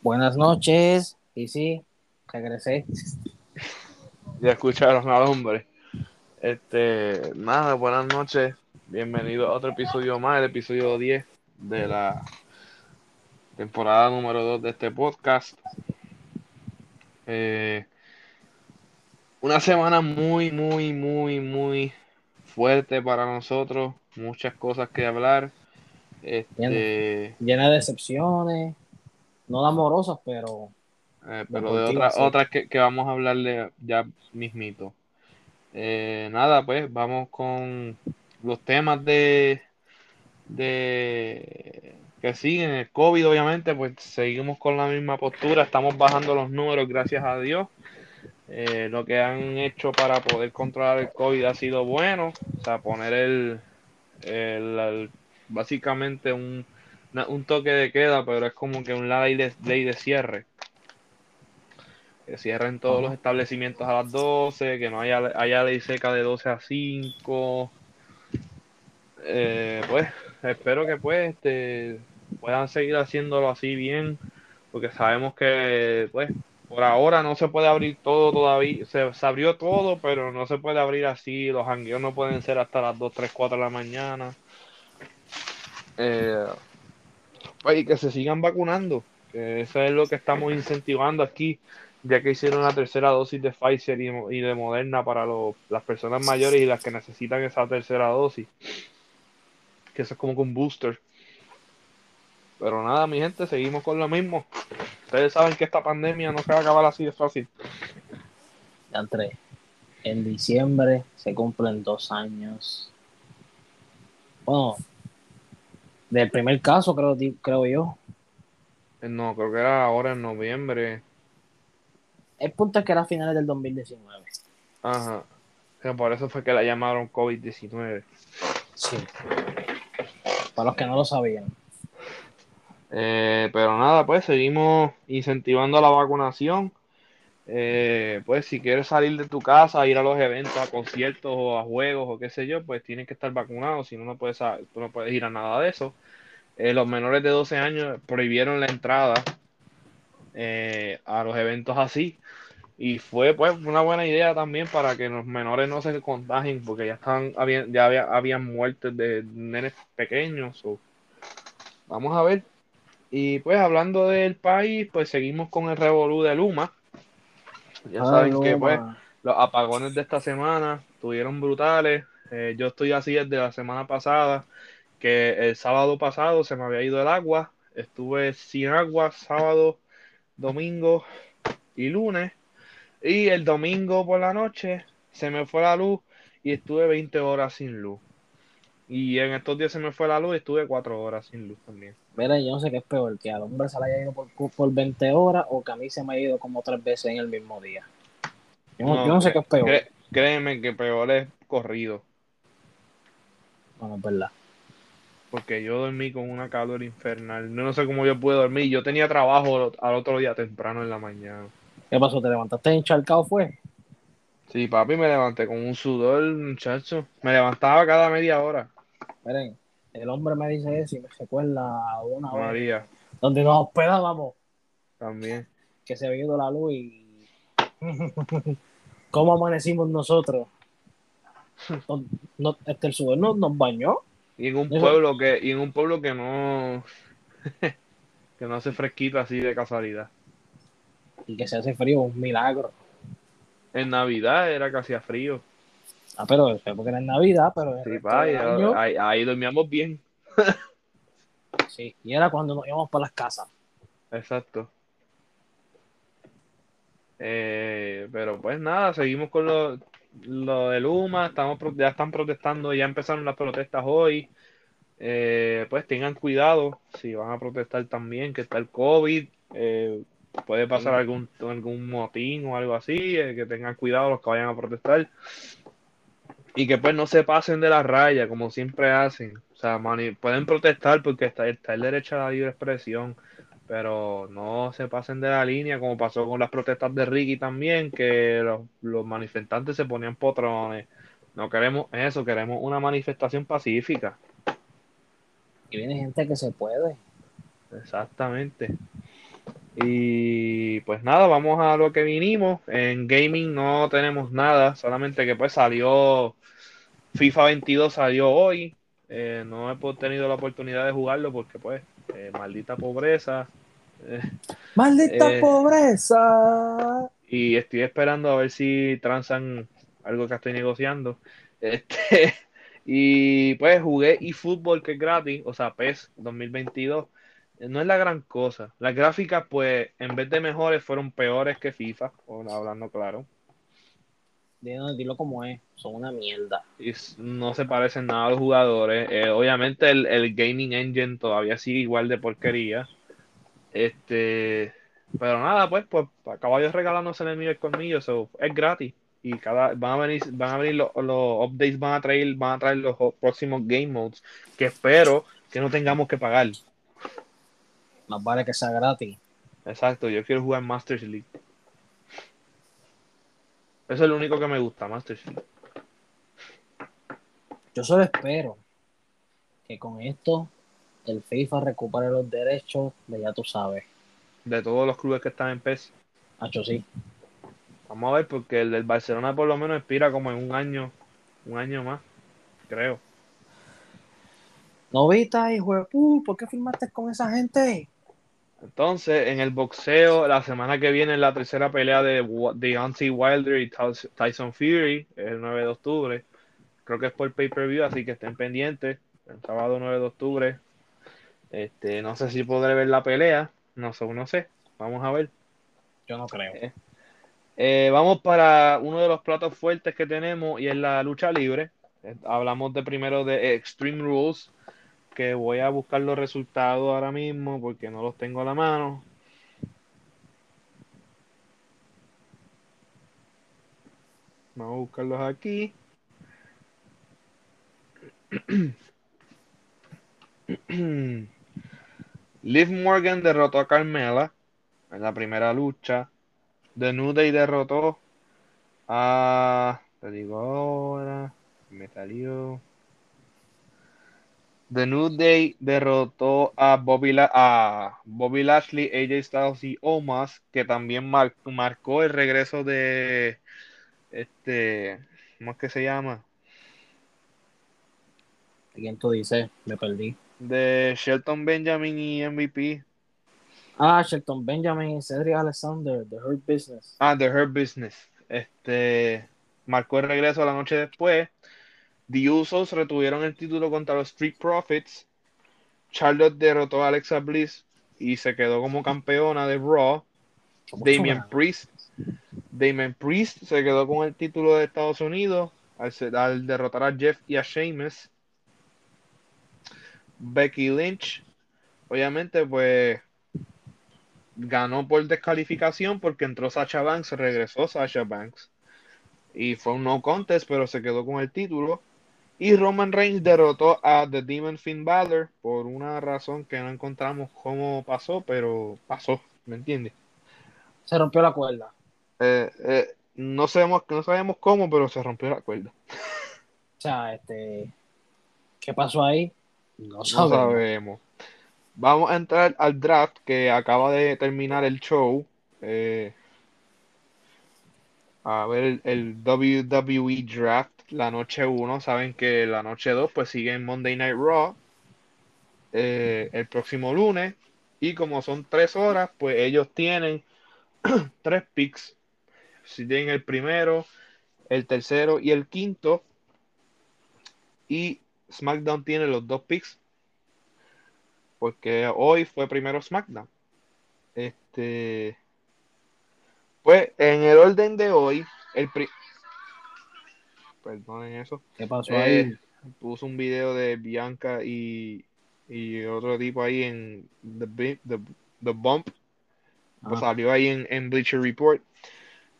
Buenas noches. Y sí, regresé. Ya escucharon al hombre. Este, nada, buenas noches. Bienvenido a otro episodio más, el episodio 10 de la temporada número 2 de este podcast. Eh, una semana muy, muy, muy, muy fuerte para nosotros. Muchas cosas que hablar. Este, Llena de decepciones, no de amorosas, pero. eh, pero de otras sí. que, que vamos a hablarle ya mismito. Eh, nada, pues vamos con los temas de, de que siguen. El COVID, obviamente, pues seguimos con la misma postura. Estamos bajando los números, gracias a Dios. Eh, lo que han hecho para poder controlar el COVID ha sido bueno. O sea, poner el, el- el- básicamente un, un toque de queda, pero es como que un ley de, ley de cierre. Que cierren todos los establecimientos a las 12, que no haya, haya ley seca de 12 a 5. Eh, pues espero que pues este, puedan seguir haciéndolo así bien, porque sabemos que pues por ahora no se puede abrir todo todavía, se, se abrió todo, pero no se puede abrir así, los jangueos no pueden ser hasta las 2, 3, 4 de la mañana. Eh, y que se sigan vacunando, que eso es lo que estamos incentivando aquí, ya que hicieron la tercera dosis de Pfizer y, de Moderna para los- las personas mayores y las que necesitan esa tercera dosis, que eso es como que un booster. Pero nada, mi gente, seguimos con lo mismo. Ustedes saben que esta pandemia no se va a acabar así de fácil. Ya entré. En diciembre se cumplen dos años. Bueno, del primer caso, creo, creo yo. Eh, No, creo que era ahora en noviembre. El punto es que era a finales del 2019. Ajá. Que por eso fue que la llamaron COVID-19. Sí. Para los que no lo sabían. Eh, pero nada, pues seguimos incentivando la vacunación. Eh, pues si quieres salir de tu casa, ir a los eventos, a conciertos o a juegos o qué sé yo, pues tienes que estar vacunado, si no, no puedes, tú no puedes ir a nada de eso. Eh, los menores de 12 años prohibieron la entrada eh, a los eventos así. Y fue pues una buena idea también para que los menores no se contagien, porque ya están, habían, ya había, habían muertes de nenes pequeños. so, Vamos a ver. Y pues hablando del país, pues seguimos con el revolú de Luma. Ya Ay, saben que pues los apagones de esta semana estuvieron brutales. Eh, yo estoy así desde la semana pasada, que el sábado pasado se me había ido el agua. Estuve sin agua sábado, domingo y lunes. Y el domingo por la noche se me fue la luz y estuve 20 horas sin luz. Y en estos días se me fue la luz y estuve 4 horas sin luz también. Mira, yo no sé qué es peor, que al hombre se le haya ido por, por 20 horas o que a mí se me ha ido como tres veces en el mismo día. Yo no, yo no sé qué es peor. Créeme que peor es corrido. Bueno, es verdad. Porque yo dormí con una calor infernal. No sé cómo yo pude dormir. Yo tenía trabajo al otro día temprano en la mañana. ¿Qué pasó? ¿Te levantaste encharcado fue? Sí, papi, me levanté con un sudor, muchacho. Me levantaba cada media hora. Miren, el hombre me dice eso y me recuerda una María, donde nos hospedábamos, también. que se había ido la luz y cómo amanecimos nosotros. No- no- este, el sudor no, nos bañó. Y en un Eso- pueblo que, y en un pueblo que no, que no hace fresquito así de casualidad. y que se hace frío, un milagro. En Navidad era casi a frío. Ah, pero porque era en Navidad, pero Sí, pa, año, ahí, ahí dormíamos bien. sí, y era cuando nos íbamos para las casas. Exacto. Eh, pero pues nada, seguimos con lo, lo de Luma, estamos, ya están protestando, ya empezaron las protestas hoy. Eh, pues tengan cuidado si van a protestar también, que está el COVID, eh, puede pasar algún, algún motín o algo así, eh, que tengan cuidado los que vayan a protestar. Y que pues no se pasen de la raya como siempre hacen. O sea, mani- pueden protestar porque está, está el derecho a la libre expresión, pero no se pasen de la línea como pasó con las protestas de Ricky también, que los, los manifestantes se ponían potrones. No queremos eso, queremos una manifestación pacífica. Y viene gente que se puede. Exactamente. Y pues nada, vamos a lo que vinimos. En gaming no tenemos nada, solamente que pues salió FIFA 22 salió hoy. Eh, no he tenido la oportunidad de jugarlo porque pues eh, maldita pobreza. Eh, Maldita Eh, pobreza. y estoy esperando a ver si transan algo que estoy negociando. Este, y pues jugué eFootball que es gratis, o sea, PES 2022. Eh, No es la gran cosa. Las gráficas, pues, en vez de mejores, fueron peores que FIFA, hablando claro. Dilo, dilo como es, son una mierda. Y no se parecen nada a los jugadores. Eh, obviamente el, el gaming engine todavía sigue igual de porquería. Este, pero nada, pues, pues caballos regalándose el enemigo el colmillo, so, es gratis. Y cada, van a venir, van a venir los, los updates, van a traer, van a traer los próximos game modes, que espero que no tengamos que pagar. Más vale que sea gratis. Exacto, yo quiero jugar Masters League. Eso es lo único que me gusta, Masters League. Yo solo espero que con esto el FIFA recupere los derechos de ya tú sabes. De todos los clubes que están en PES. Hacho, sí. Vamos a ver, porque el del Barcelona por lo menos expira como en un año, un año más, creo. Novita, hijo de pu, ¿por qué firmaste con esa gente? Entonces, en el boxeo, la semana que viene la tercera pelea de Deontay Wilder y Tyson- Fury, el 9 de octubre. Creo que es por pay-per-view, así que estén pendientes. El sábado 9 de octubre. Este, no sé si podré ver la pelea, no sé, no sé. Vamos a ver. Yo no creo. Eh, vamos para uno de los platos fuertes que tenemos y es la lucha libre. Eh, hablamos de primero de Extreme Rules, que voy a buscar los resultados ahora mismo porque no los tengo a la mano. Vamos a buscarlos aquí. Liv Morgan derrotó a Carmela en la primera lucha. The New Day derrotó a. Te digo ahora. Me salió. The New Day derrotó a Bobby, La- a Bobby Lashley, AJ Styles y Omas, que también mar- marcó el regreso de. Este. ¿Cómo es que se llama? ¿Quién tú dices? Me perdí. De Shelton Benjamin y MVP. Ah, Shelton Benjamin y Cedric Alexander, The Hurt Business. Ah, The Hurt Business. Este marcó el regreso la noche después. The Usos retuvieron el título contra los Street Profits. Charlotte derrotó a Alexa Bliss y se quedó como campeona de Raw. ¿Cómo Damian suena? Priest. Damian Priest se quedó con el título de Estados Unidos al, al derrotar a Jeff y a Sheamus. Becky Lynch, obviamente, pues ganó por descalificación porque entró Sasha Banks, regresó Sasha Banks. Y fue un no contest, pero se quedó con el título. Y Roman Reigns derrotó a The Demon Finn Balor por una razón que no encontramos cómo pasó, pero pasó, ¿me entiendes? Se rompió la cuerda. Eh, eh, no sabemos, no sabemos cómo, pero se rompió la cuerda. O sea, este. ¿Qué pasó ahí? No No sabemos. sabemos. Vamos a entrar al draft que acaba de terminar el show. Eh, a ver el, el WWE Draft, la noche 1. Saben que la noche 2 pues sigue en Monday Night Raw eh, el próximo lunes. Y como son tres horas, pues ellos tienen tres picks. Si tienen el primero, el tercero y el quinto. Y SmackDown tiene los dos picks. Porque hoy fue primero SmackDown. Este. Pues en el orden de hoy, el Perdonen eso. ¿Qué pasó Eh, ahí? Puso un video de Bianca y, y otro tipo ahí en The, The, The Bump. Pues Ajá. salió ahí en, en Bleacher Report.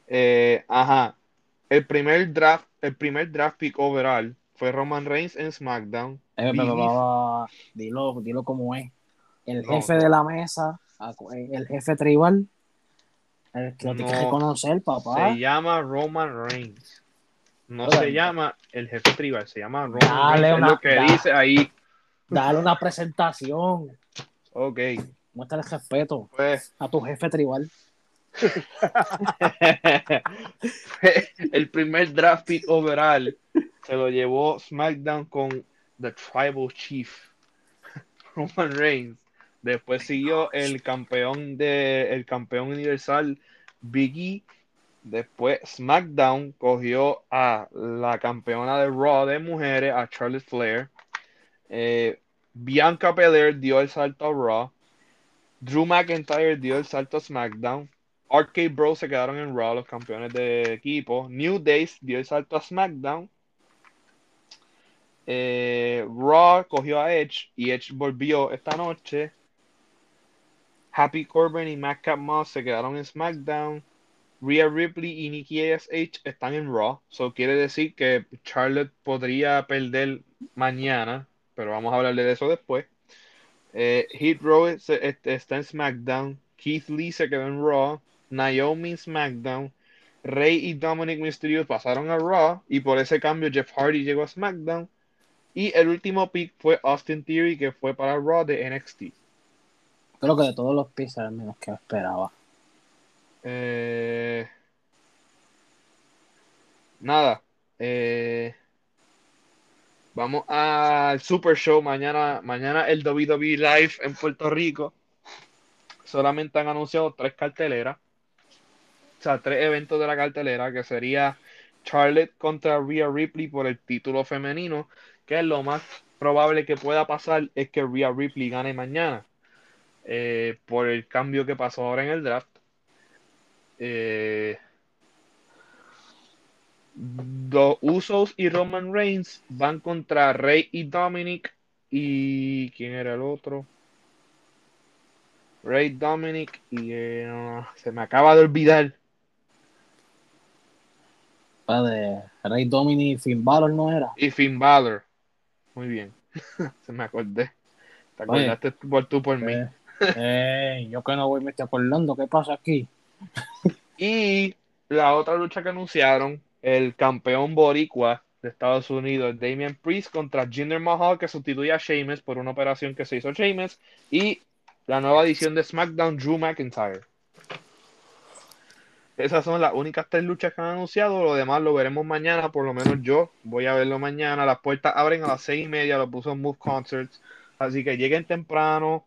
Eh, ajá. El primer draft, el primer draft pick overall fue Roman Reigns en SmackDown. Eh, pero, pero, dilo, dilo como es. El No, jefe de la mesa, eh, el jefe tribal, el que lo tiene que No. reconocer, papá. Se llama Roman Reigns. No se llama el jefe tribal, se llama Roman Dale Reigns. Es una- lo que da- dice ahí. Dale una presentación. Ok. Muestra el respeto Pues a tu jefe tribal. el primer draft pick overall se lo llevó SmackDown con The Tribal Chief, Roman Reigns. Después siguió el campeón de el campeón universal Big E. Después SmackDown cogió a la campeona de Raw de mujeres, a Charlotte Flair. Eh, Bianca Belair dio el salto a Raw. Drew McIntyre dio el salto a SmackDown. Arcade Bros se quedaron en Raw, los campeones de equipo. New Days dio el salto a SmackDown. Eh, Raw cogió a Edge y Edge volvió esta noche. Happy Corbin y Madcap Moss se quedaron en SmackDown. Rhea Ripley y Nikki ASH están en Raw. Eso quiere decir que Charlotte podría perder mañana, pero vamos a hablarle de eso después. Eh, está en SmackDown. Keith Lee se quedó en Raw. Naomi en SmackDown. Rey y Dominic Mysterio pasaron a Raw. Y por ese cambio Jeff Hardy llegó a SmackDown. Y el último pick fue Austin Theory, que fue para Raw de NXT. Creo que de todos los picks era menos que esperaba. Eh, nada. Eh, vamos al Super Show mañana. Mañana el WWE Live en Puerto Rico. Solamente han anunciado tres carteleras. O sea, tres eventos de la cartelera, que sería Charlotte contra Rhea Ripley por el título femenino, que es lo más probable que pueda pasar es que Rhea Ripley gane mañana. eh, por el cambio que pasó ahora en el draft. Eh, los Usos y Roman Reigns van contra Rey y Dominic. ¿Y quién era el otro? Rey Dominic y eh, se me acaba de olvidar. De Rey Domini y Finn Balor, ¿no era? Y Finn Balor. Muy bien. se me acordé. Te Oye. acordaste por tú por mí. Eh, eh, yo que no voy me estoy acordando, ¿qué pasa aquí? Y la otra lucha que anunciaron, el campeón boricua de Estados Unidos, Damian Priest contra Jinder Mahal, que sustituye a Sheamus por una operación que se hizo Sheamus, y la nueva edición de SmackDown, Drew McIntyre. Esas son las únicas tres luchas que han anunciado, lo demás lo veremos mañana, por lo menos yo voy a verlo mañana. Las puertas abren a las seis y media, lo puso en Move Concerts, así que lleguen temprano,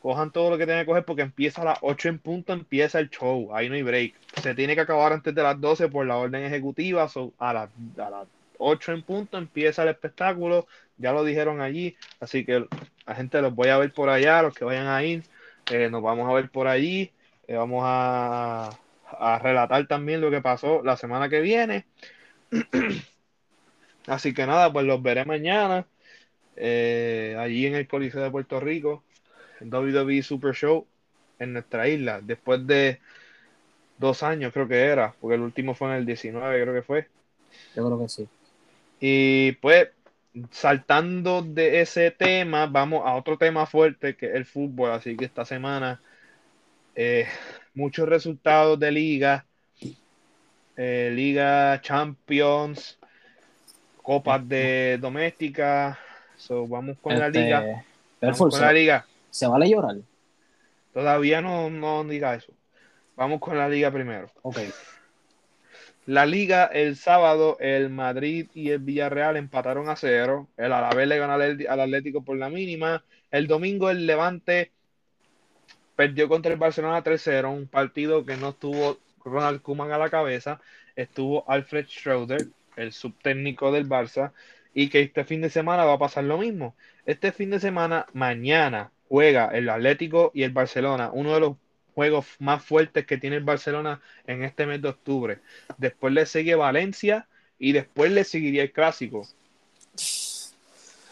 cojan todo lo que tienen que coger porque empieza a las 8 en punto, empieza el show, ahí no hay break. Se tiene que acabar antes de las 12 por la orden ejecutiva, so, a, las, a las 8 en punto empieza el espectáculo, ya lo dijeron allí, así que la gente los voy a ver por allá, los que vayan a ir, eh, nos vamos a ver por allí, eh, vamos a, a relatar también lo que pasó la semana que viene. Así que nada, pues los veré mañana, eh, allí en el Coliseo de Puerto Rico. WWE Super Show en nuestra isla, después de dos años creo que era, porque el último fue en el 19 creo que fue. Yo creo que sí. Y pues saltando de ese tema, vamos a otro tema fuerte que es el fútbol, así que esta semana eh, muchos resultados de liga, eh, liga Champions, copas de doméstica, so, vamos con la Este, liga, vamos Perful, con la ¿se, liga. Se vale llorar? Todavía no, no diga eso. Vamos con la liga primero. Ok. La liga el sábado, el Madrid y el Villarreal empataron a cero. El Alavés le ganó al al Atlético por la mínima. El domingo el Levante perdió contra el Barcelona 3-0, un partido que no estuvo Ronald Koeman a la cabeza, estuvo Alfred Schroeder, el subtécnico del Barça, y que este fin de semana va a pasar lo mismo. Este fin de semana, mañana, juega el Atlético y el Barcelona, uno de los juegos más fuertes que tiene el Barcelona en este mes de octubre. Después le sigue Valencia y después le seguiría el Clásico.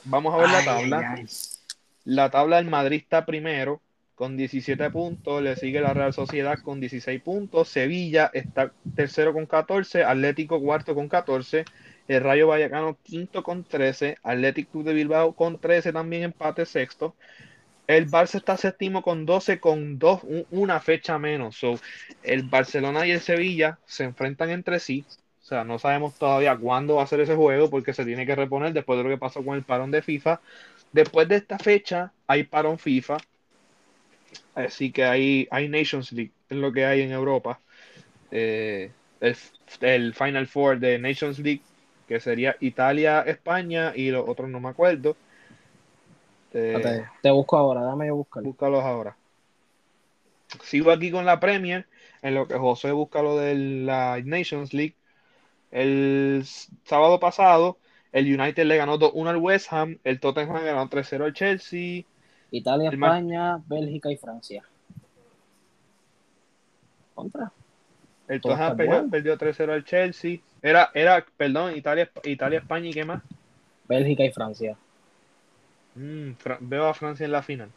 Vamos a ver la tabla. ay, ay. La tabla del Madrid está primero con 17 puntos, le sigue la Real Sociedad con 16 puntos, Sevilla está tercero con 14, Atlético cuarto con 14, el Rayo Vallecano quinto con 13, Atlético Club de Bilbao con 13 también empate sexto, el Barça está séptimo con 12 con dos, un- una fecha menos, so, el Barcelona y el Sevilla se enfrentan entre sí, o sea, no sabemos todavía cuándo va a ser ese juego porque se tiene que reponer después de lo que pasó con el parón de FIFA. Después de esta fecha hay parón FIFA. Así que hay, hay Nations League, es lo que hay en Europa. Eh, el, el Final Four de Nations League, que sería Italia, España y los otros no me acuerdo. Espérate, te busco ahora, dame yo buscar. búscalos ahora. Sigo aquí con la Premier, en lo que José busca lo de la Nations League. El sábado pasado, el United le ganó 2-1 al West Ham, el Tottenham ganó 3-0 al Chelsea. Italia, España, Bélgica y Francia. Contra. El Tottenham perdió, perdió 3-0 al Chelsea. Era, era, perdón, Italia, Italia, España y qué más. Bélgica y Francia. Mm, veo a Francia en la final.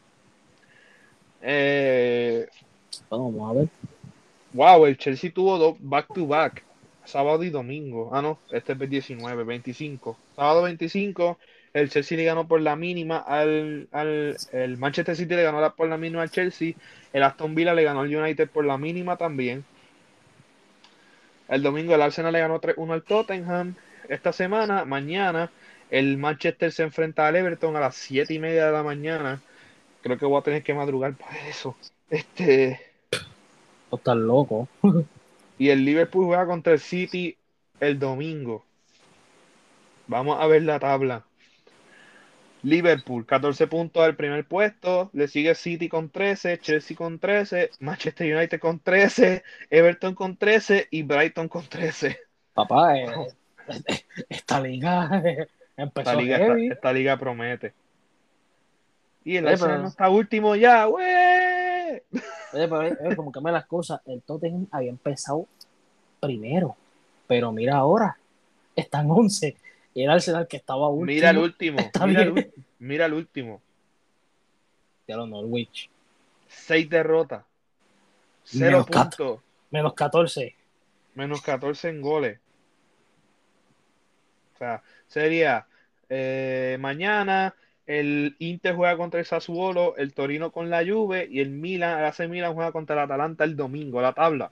Eh, Bueno, vamos a ver. wow, el Chelsea tuvo dos back to back, sábado y domingo. Ah, no, este es el 19, 25. Sábado 25, el Chelsea le ganó por la mínima al, al el Manchester City le ganó por la mínima al Chelsea. El Aston Villa le ganó al United por la mínima también. El domingo el Arsenal le ganó 3-1 al Tottenham. Esta semana, mañana, el Manchester se enfrenta al Everton a las 7 y media de la mañana. Creo que voy a tener que madrugar para eso. Este, estás loco. y el Liverpool juega contra el City el domingo. Vamos a ver la tabla. Liverpool, 14 puntos al primer puesto. Le sigue City con 13, Chelsea con 13, Manchester United con 13, Everton con 13 y Brighton con 13. Papá, eh, esta liga eh, empezó Esta liga, esta, heavy. esta liga promete. Y el Arsenal pero- no está último ya, güey. Pero eh, eh, como cambia las cosas, el Tottenham había empezado primero, pero mira ahora, están 11. Y el Arsenal que estaba último. Mira el último, mira el, mira último. Ya lo Norwich. Seis derrotas. Cero Menos puntos. Menos 14. Menos 14 en goles. O sea, sería eh, mañana el Inter juega contra el Sassuolo, el Torino con la Juve y el Milan, el AC Milan juega contra el Atalanta el domingo, la tabla.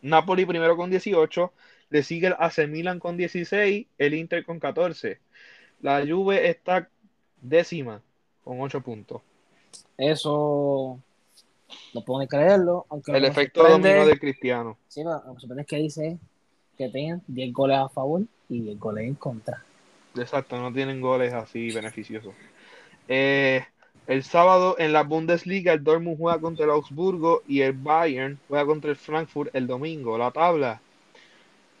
Napoli primero con 18, le sigue el AC Milan con 16, el Inter con 14. La Juve está décima con 8 puntos. Eso no puedo ni creerlo. Aunque El efecto dominó de Cristiano. Sí, pero lo que me sorprende es que dice que tengan 10 goles a favor y 10 goles en contra. Exacto, no tienen goles así beneficiosos. Eh, el sábado en la Bundesliga el Dortmund juega contra el Augsburgo y el Bayern juega contra el Frankfurt el domingo. La tabla.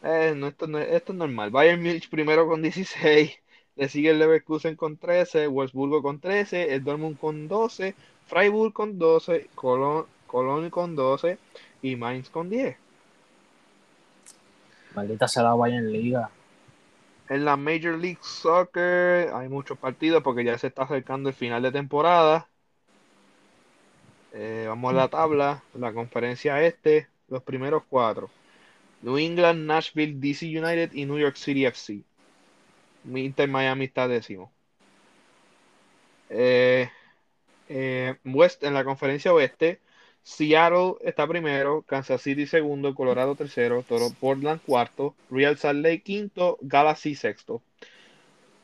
Eh, esto, es normal. Bayern Múnich primero con 16. Le sigue el Leverkusen con 13. Wolfsburgo con 13. El Dortmund con 12. Freiburg con 12. Colón, Colón con 12. Y Mainz con 10. Maldita sea la Bayern Liga. En la Major League Soccer hay muchos partidos porque ya se está acercando el final de temporada. Eh, vamos a la tabla, la conferencia este, los primeros cuatro. New England, Nashville, DC United y New York City FC. Inter Miami está décimo. Eh, eh, West, en la conferencia oeste, Seattle está primero, Kansas City segundo, Colorado tercero, Toro Portland cuarto, Real Salt Lake quinto, Galaxy sexto.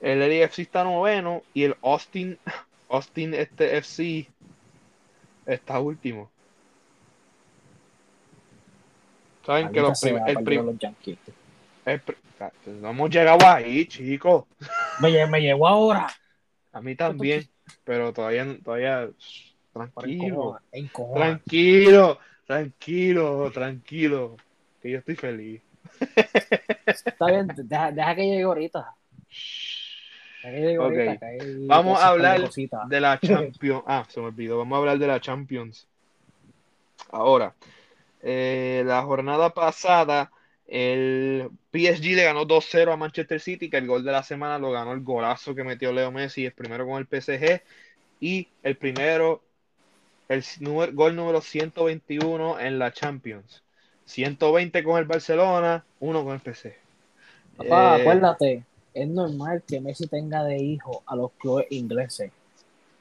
El LAFC está noveno y el Austin, Austin este FC está último. Saben que los prim- sea, el prim- los no hemos llegado ahí, chicos. Me, me llegó ahora. A mí también, pero todavía, todavía, tranquilo. encojona. Tranquilo, tranquilo, tranquilo. Que yo estoy feliz. Está bien, deja, deja que llegue ahorita. Deja que llegue Ok. ahorita, que Vamos a hablar de la Champions. Ah, se me olvidó. Vamos a hablar de la Champions. Ahora, eh, la jornada pasada, el PSG le ganó 2-0 a Manchester City, que el gol de la semana lo ganó el golazo que metió Leo Messi, el primero con el PSG, y el primero, el número- gol número 121 en la Champions. 120 con el Barcelona, uno con el PSG. Papá, Eh, acuérdate, es normal que Messi tenga de hijo a los clubes ingleses.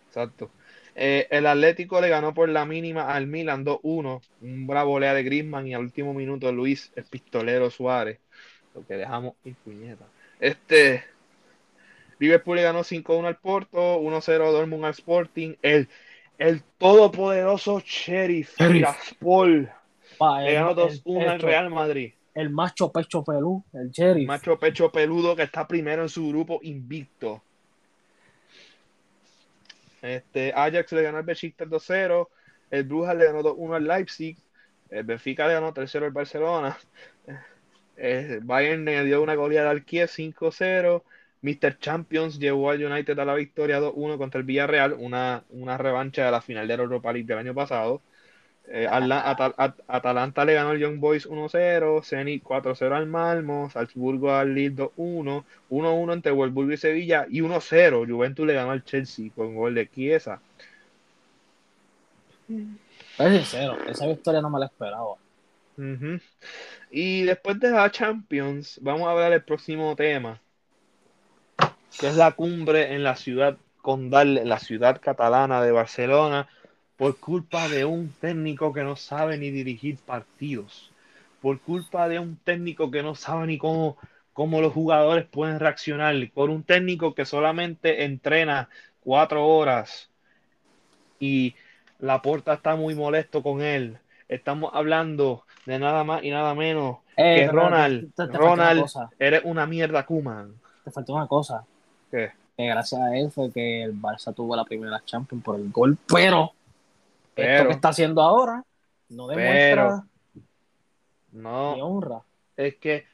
Exacto. Eh, el Atlético le ganó por la mínima al Milan 2-1. Un bravo volea de Griezmann y al último minuto Luis, el pistolero Suárez. Lo que dejamos y puñeta. Este. Liverpool le ganó 5-1 al Porto, 1-0 Dortmund al Sporting. El, el todopoderoso Sheriff Pa, le el- ganó el- 2-1 al Real Madrid. El macho pecho pelú, el sheriff. Macho pecho peludo que está primero en su grupo invicto. Este, Ajax le ganó al Besiktas 2-0. El Brujas le ganó 2-1 al Leipzig. El Benfica le ganó 3-0 al Barcelona. El Bayern le dio una goleada al Kiev 5-0. Mr. Champions llevó al United a la victoria 2-1 contra el Villarreal, una, una revancha de la final de la Europa League del año pasado. Eh, Atla- Atal- At- Atalanta le ganó al Young Boys 1-0, Zenit 4-0 al Malmo, Salzburgo al Lille 2-1, 1-1 entre Wolfsburgo y Sevilla y 1-0 Juventus le ganó al Chelsea con gol de Chiesa. Es sincero, esa victoria no me la esperaba. Ujú. Y después de la Champions, vamos a hablar del próximo tema, que es la cumbre en la ciudad condal, en la ciudad catalana de Barcelona, por culpa de un técnico que no sabe ni dirigir partidos, por culpa de un técnico que no sabe ni cómo, cómo los jugadores pueden reaccionar, por un técnico que solamente entrena cuatro horas y la porta está muy molesto con él. Estamos hablando de nada más y nada menos Eh, que Ronald, te- te faltó una Ronald, eres una mierda, Kuman. te faltó una cosa. ¿Qué? Que gracias a él fue que el Barça tuvo la primera Champions por el gol, pero, esto que está haciendo ahora no demuestra ni No, honra. es que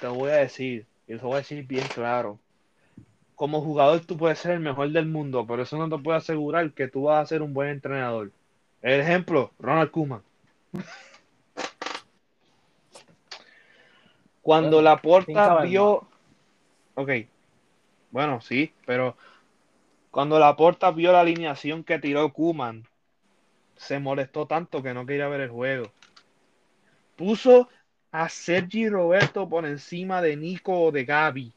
te voy a decir, y te voy a decir bien claro. Como jugador tú puedes ser el mejor del mundo, pero eso no te puede asegurar que tú vas a ser un buen entrenador. El ejemplo, Ronald Koeman. Cuando Bueno, la porta vio, ok, bueno, sí, pero cuando la porta vio la alineación que tiró Kuman, se molestó tanto que no quería ver el juego. Puso a Sergi Roberto por encima de Nico o de Gaby,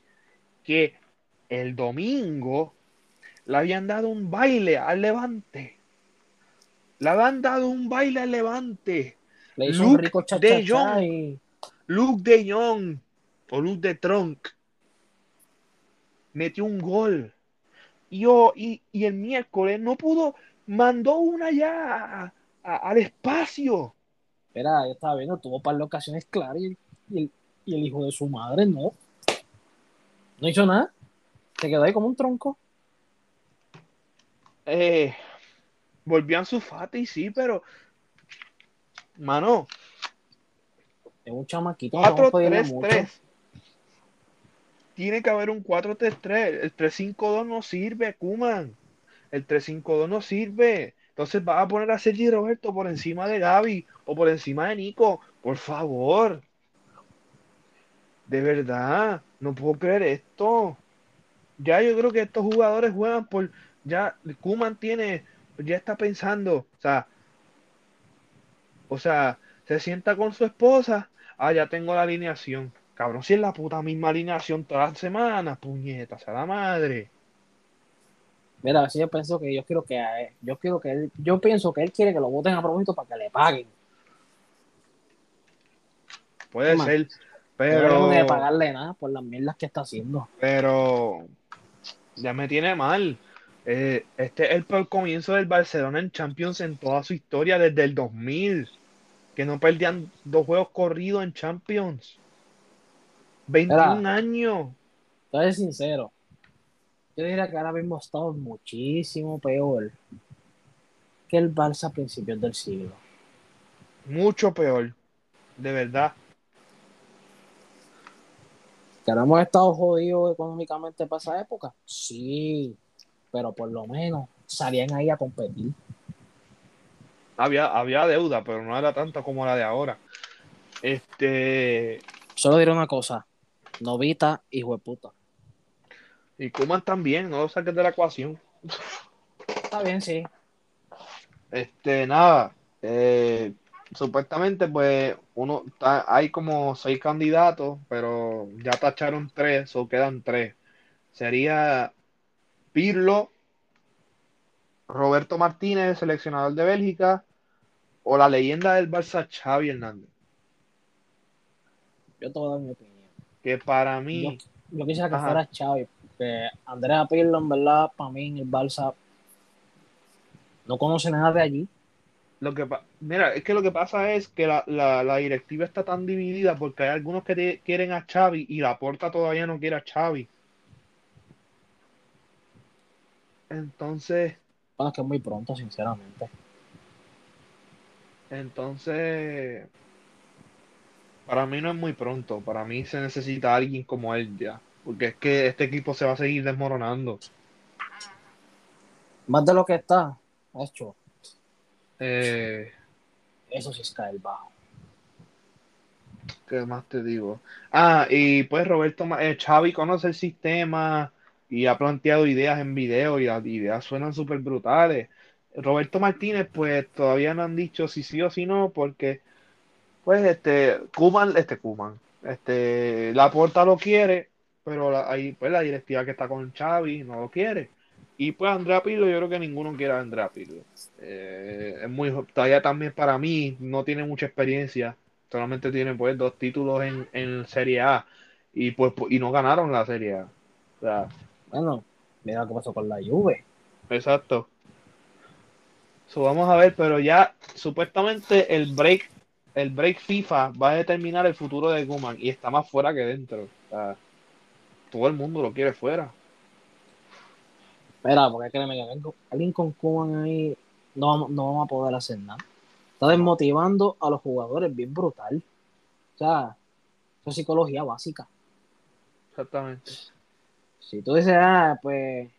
que el domingo le habían dado un baile al Levante. Le habían dado un baile al Levante. Le hizo un Luke de Jong. y Luke de Jong o Luke de Tronc metió un gol. Y, oh, y, y el miércoles no pudo, mandó una ya a- a- al espacio. Espera, yo estaba viendo, tuvo par de ocasiones claras y, y el, y el hijo de su madre no. No hizo nada. Se quedó ahí como un tronco. Eh, volvió a su Fati, sí, pero mano, Es un chamaquito. no podemos pedirle mucho. 4-3-3. Tiene que haber un 4-3-3. El 3-5-2 no sirve, Kuman. El 3-5-2 no sirve. Entonces vas a poner a Sergi Roberto por encima de Gaby o por encima de Nico. Por favor. De verdad. No puedo creer esto. Ya yo creo que estos jugadores juegan por. Ya Kuman tiene. Ya está pensando. O sea. O sea, se sienta con su esposa. Ah, ya tengo la alineación. Cabrón, si es la puta misma alineación todas las semanas, puñetas, a la madre. Mira, a veces yo pienso que yo quiero que a él- yo quiero que él, yo pienso que él quiere que lo voten a propósito para que le paguen. Puede Man, ser, Pero no que pagarle nada por las mierdas que está haciendo. pero ya me tiene mal. Eh, este es el peor comienzo del Barcelona en Champions en toda su historia desde el 2000, que no perdían dos juegos corridos en Champions. 21 años. Entonces, sincero, yo diría que ahora mismo estamos muchísimo peor que el Barça a principios del siglo. Mucho peor, de verdad. ¿Que ahora hemos estado jodidos económicamente para esa época? Sí, pero por lo menos salían ahí a competir. Había, había deuda, pero no era tanta como la de ahora. Este, Solo diré una cosa, Novita, hijo de puta. y Kuman también, no lo saques de la ecuación. Está bien, sí. Este, nada, eh, supuestamente pues uno hay como seis candidatos, pero ya tacharon tres, o quedan tres. Sería Pirlo, Roberto Martínez, seleccionador de Bélgica, o la leyenda del Barça, Xavi Hernández. Yo te voy a dar mi opinión. Que para mí, Yo quisiera que Ajá. fuera Xavi, porque Andrea Pirlo, en verdad, para mí en el Barça No conoce nada de allí. Lo que pa- Mira, es que lo que pasa es que la, la- la directiva está tan dividida porque hay algunos que te- quieren a Xavi y la Porta todavía no quiere a Xavi. Entonces, Bueno, es que es muy pronto, sinceramente. entonces, para mí no es muy pronto. Para mí se necesita alguien como él ya. Porque es que este equipo se va a seguir desmoronando. Más de lo que está, hecho, Eh, eso sí es caer bajo. ¿Qué más te digo? Ah, y pues Roberto, eh, Xavi conoce el sistema y ha planteado ideas en video y las ideas suenan súper brutales. Roberto Martínez, pues todavía no han dicho si sí o si no, porque pues este Koeman, este Koeman, este Laporta lo quiere, pero la, ahí pues la directiva que está con Xavi no lo quiere. Y pues Andrea Pirlo, yo creo que ninguno quiere a Andrea Pirlo. Eh, es muy, todavía también para mí no tiene mucha experiencia solamente tienen pues dos títulos en, en Serie A y pues pu- y no ganaron la Serie A. O sea, Bueno, mira lo que pasó con la Juve. exacto. So, vamos a ver, pero ya supuestamente el break, el break FIFA va a determinar el futuro de Koeman y está más fuera que dentro. O sea, todo el mundo lo quiere fuera. Espera, porque créeme que alguien con- Koeman ahí no vamos, no vamos a poder hacer nada. Está desmotivando a los jugadores bien brutal. O sea, eso es psicología básica. Exactamente. Si tú dices, ah, pues,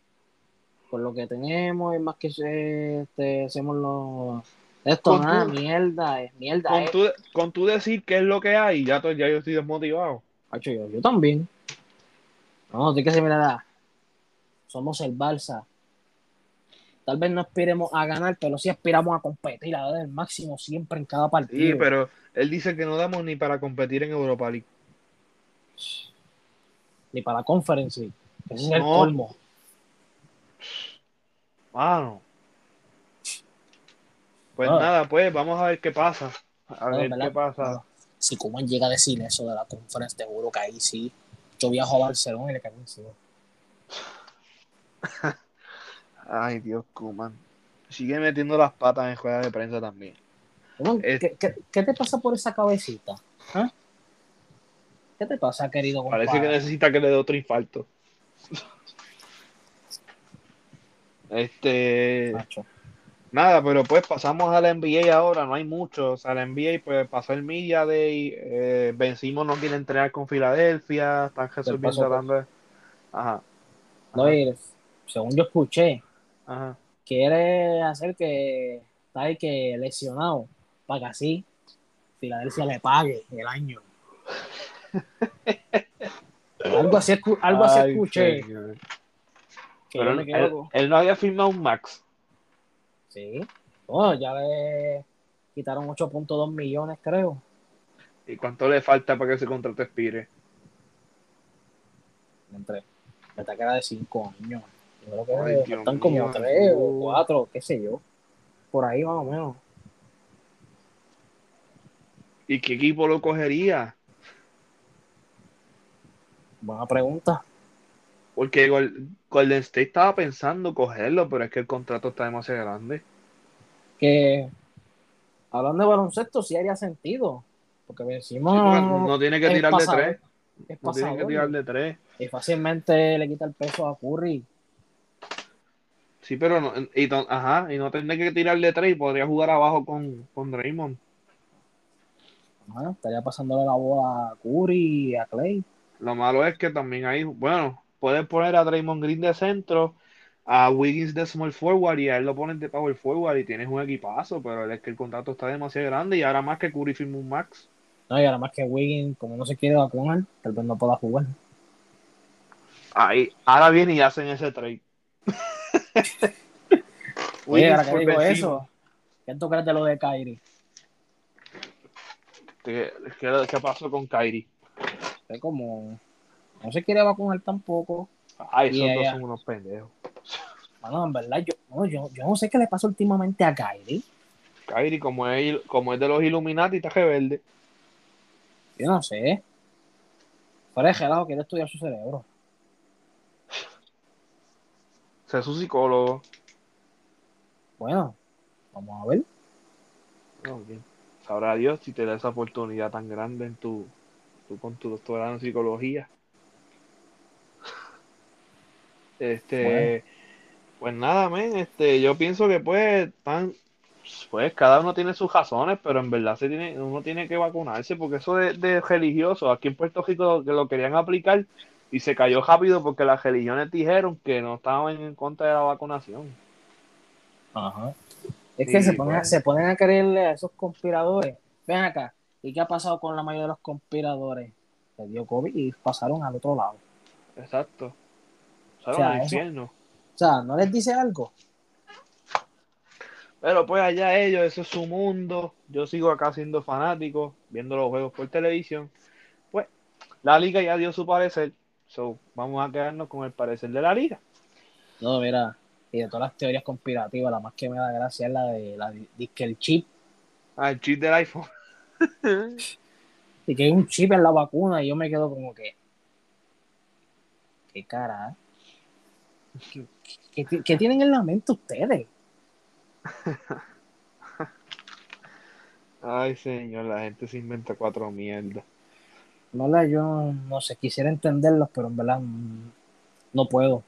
con lo que tenemos es más que este, hacemos los... Esto, Con tu- mierda, es mierda. Con es. tú, con tú decir qué es lo que hay, ya, yo estoy desmotivado. Hacho, yo, yo también. No, tienes que ser, mira, somos el Barça. Tal vez no aspiremos a ganar, pero sí aspiramos a competir, a dar el máximo siempre en cada partido. Sí, pero él dice que no damos ni para competir en Europa League. Ni para conference League. Ese es el No. colmo. Mano. Pues Ah. nada, pues vamos a ver qué pasa. A No, ver ¿verdad? qué pasa. Si Kuman llega a decir eso de la conference, te juro que ahí sí. Yo viajo a Barcelona y le caigo encima. Ay, Dios, Kuman. Sigue metiendo las patas en juega de prensa también. Kuman, Es- ¿qué, qué, qué te pasa por esa cabecita? ¿Ah? ¿Qué te pasa, querido compadre? Parece que necesita que le dé otro infarto. Este, Macho. Nada, pero pues pasamos a la NBA ahora, no hay mucho. O sea, la NBA pues pasó el Media Day, eh, vencimos, no quiere entrenar con Filadelfia, están resolviendo de- Ajá, No, y según yo escuché, ajá. quiere hacer que está ahí que lesionado para que así Filadelfia le pague el año. algo así, algo así Ay, escuché. que Pero él no había firmado un max. Sí. Bueno, ya le quitaron 8.2 millones, creo. ¿Y cuánto le falta para que ese contrato expire? Entre. Hasta que era de 5 años. Yo creo que Ay, faltan como mío, 3 o Jesús. 4, qué sé yo. Por ahí más o menos. ¿Y qué equipo lo cogería? Buena pregunta. Porque Gol- Golden State estaba pensando cogerlo, pero es que el contrato está demasiado grande. Que hablando de baloncesto, sí haría sentido. Porque. Sí, porque no tiene que tirar de tres. Es No tiene que tirar de tres. Y fácilmente le quita el peso a Curry. Sí, pero no, y, ajá, y no tendría que tirar de tres y podría jugar abajo con, con Draymond. Ajá, estaría pasándole la bola a Curry y a Clay. Lo malo es que también hay, bueno, puedes poner a Draymond Green de centro, a Wiggins de small forward y a él lo ponen de power forward y tienes un equipazo, pero es que el contrato está demasiado grande y ahora más que Curry firma un max. No, y ahora más que Wiggins, como no se quiere vacunar, tal vez no pueda jugar. Ahí, ahora viene y hacen ese trade. Oye, ahora que digo eso, ¿qué tú crees de lo de Kyrie? ¿Qué, qué, qué pasó con Kyrie? Es como no se quiere vacunar tampoco. Ay, esos Yeah, dos son unos pendejos. Bueno, en verdad, yo no, yo, yo no sé qué le pasa últimamente a Kyrie. Kyrie, como es, como es de los Illuminati, está rebelde. Yo no sé. Fuera de gelado, quiere estudiar su cerebro. Ser su psicólogo. Bueno, vamos a ver. Sabrá Dios si te da esa oportunidad tan grande en tu, tú con tu doctorado en psicología. Este, Bueno. pues nada, men, este, yo pienso que pues, tan, pues cada uno tiene sus razones, pero en verdad se tiene, uno tiene que vacunarse, porque eso de, de religioso, aquí en Puerto Rico que lo querían aplicar y se cayó rápido porque las religiones dijeron que no estaban en contra de la vacunación. Ajá. Es Sí, que se ponen, bueno. se ponen a creerle a esos conspiradores. Ven acá. ¿Y qué ha pasado con la mayoría de los conspiradores? Le dio COVID y pasaron al otro lado. Exacto. O sea, al eso- infierno. O sea, ¿no les dice algo? Pero pues allá ellos, eso es su mundo. Yo sigo acá siendo fanático, viendo los juegos por televisión. Pues la liga ya dio su parecer. So, vamos a quedarnos con el parecer de la liga. No, mira. Y de todas las teorías conspirativas, la más que me da gracia es la de, la de, que el chip, Ah, el chip del iPhone. y que hay un chip en la vacuna, y yo me quedo como que. ¿Qué cara? ¿Qué, qué- qué- qué tienen en la mente ustedes? Ay, señor, la gente se inventa cuatro mierdas. No, la, yo no sé, quisiera entenderlos, pero en verdad no puedo.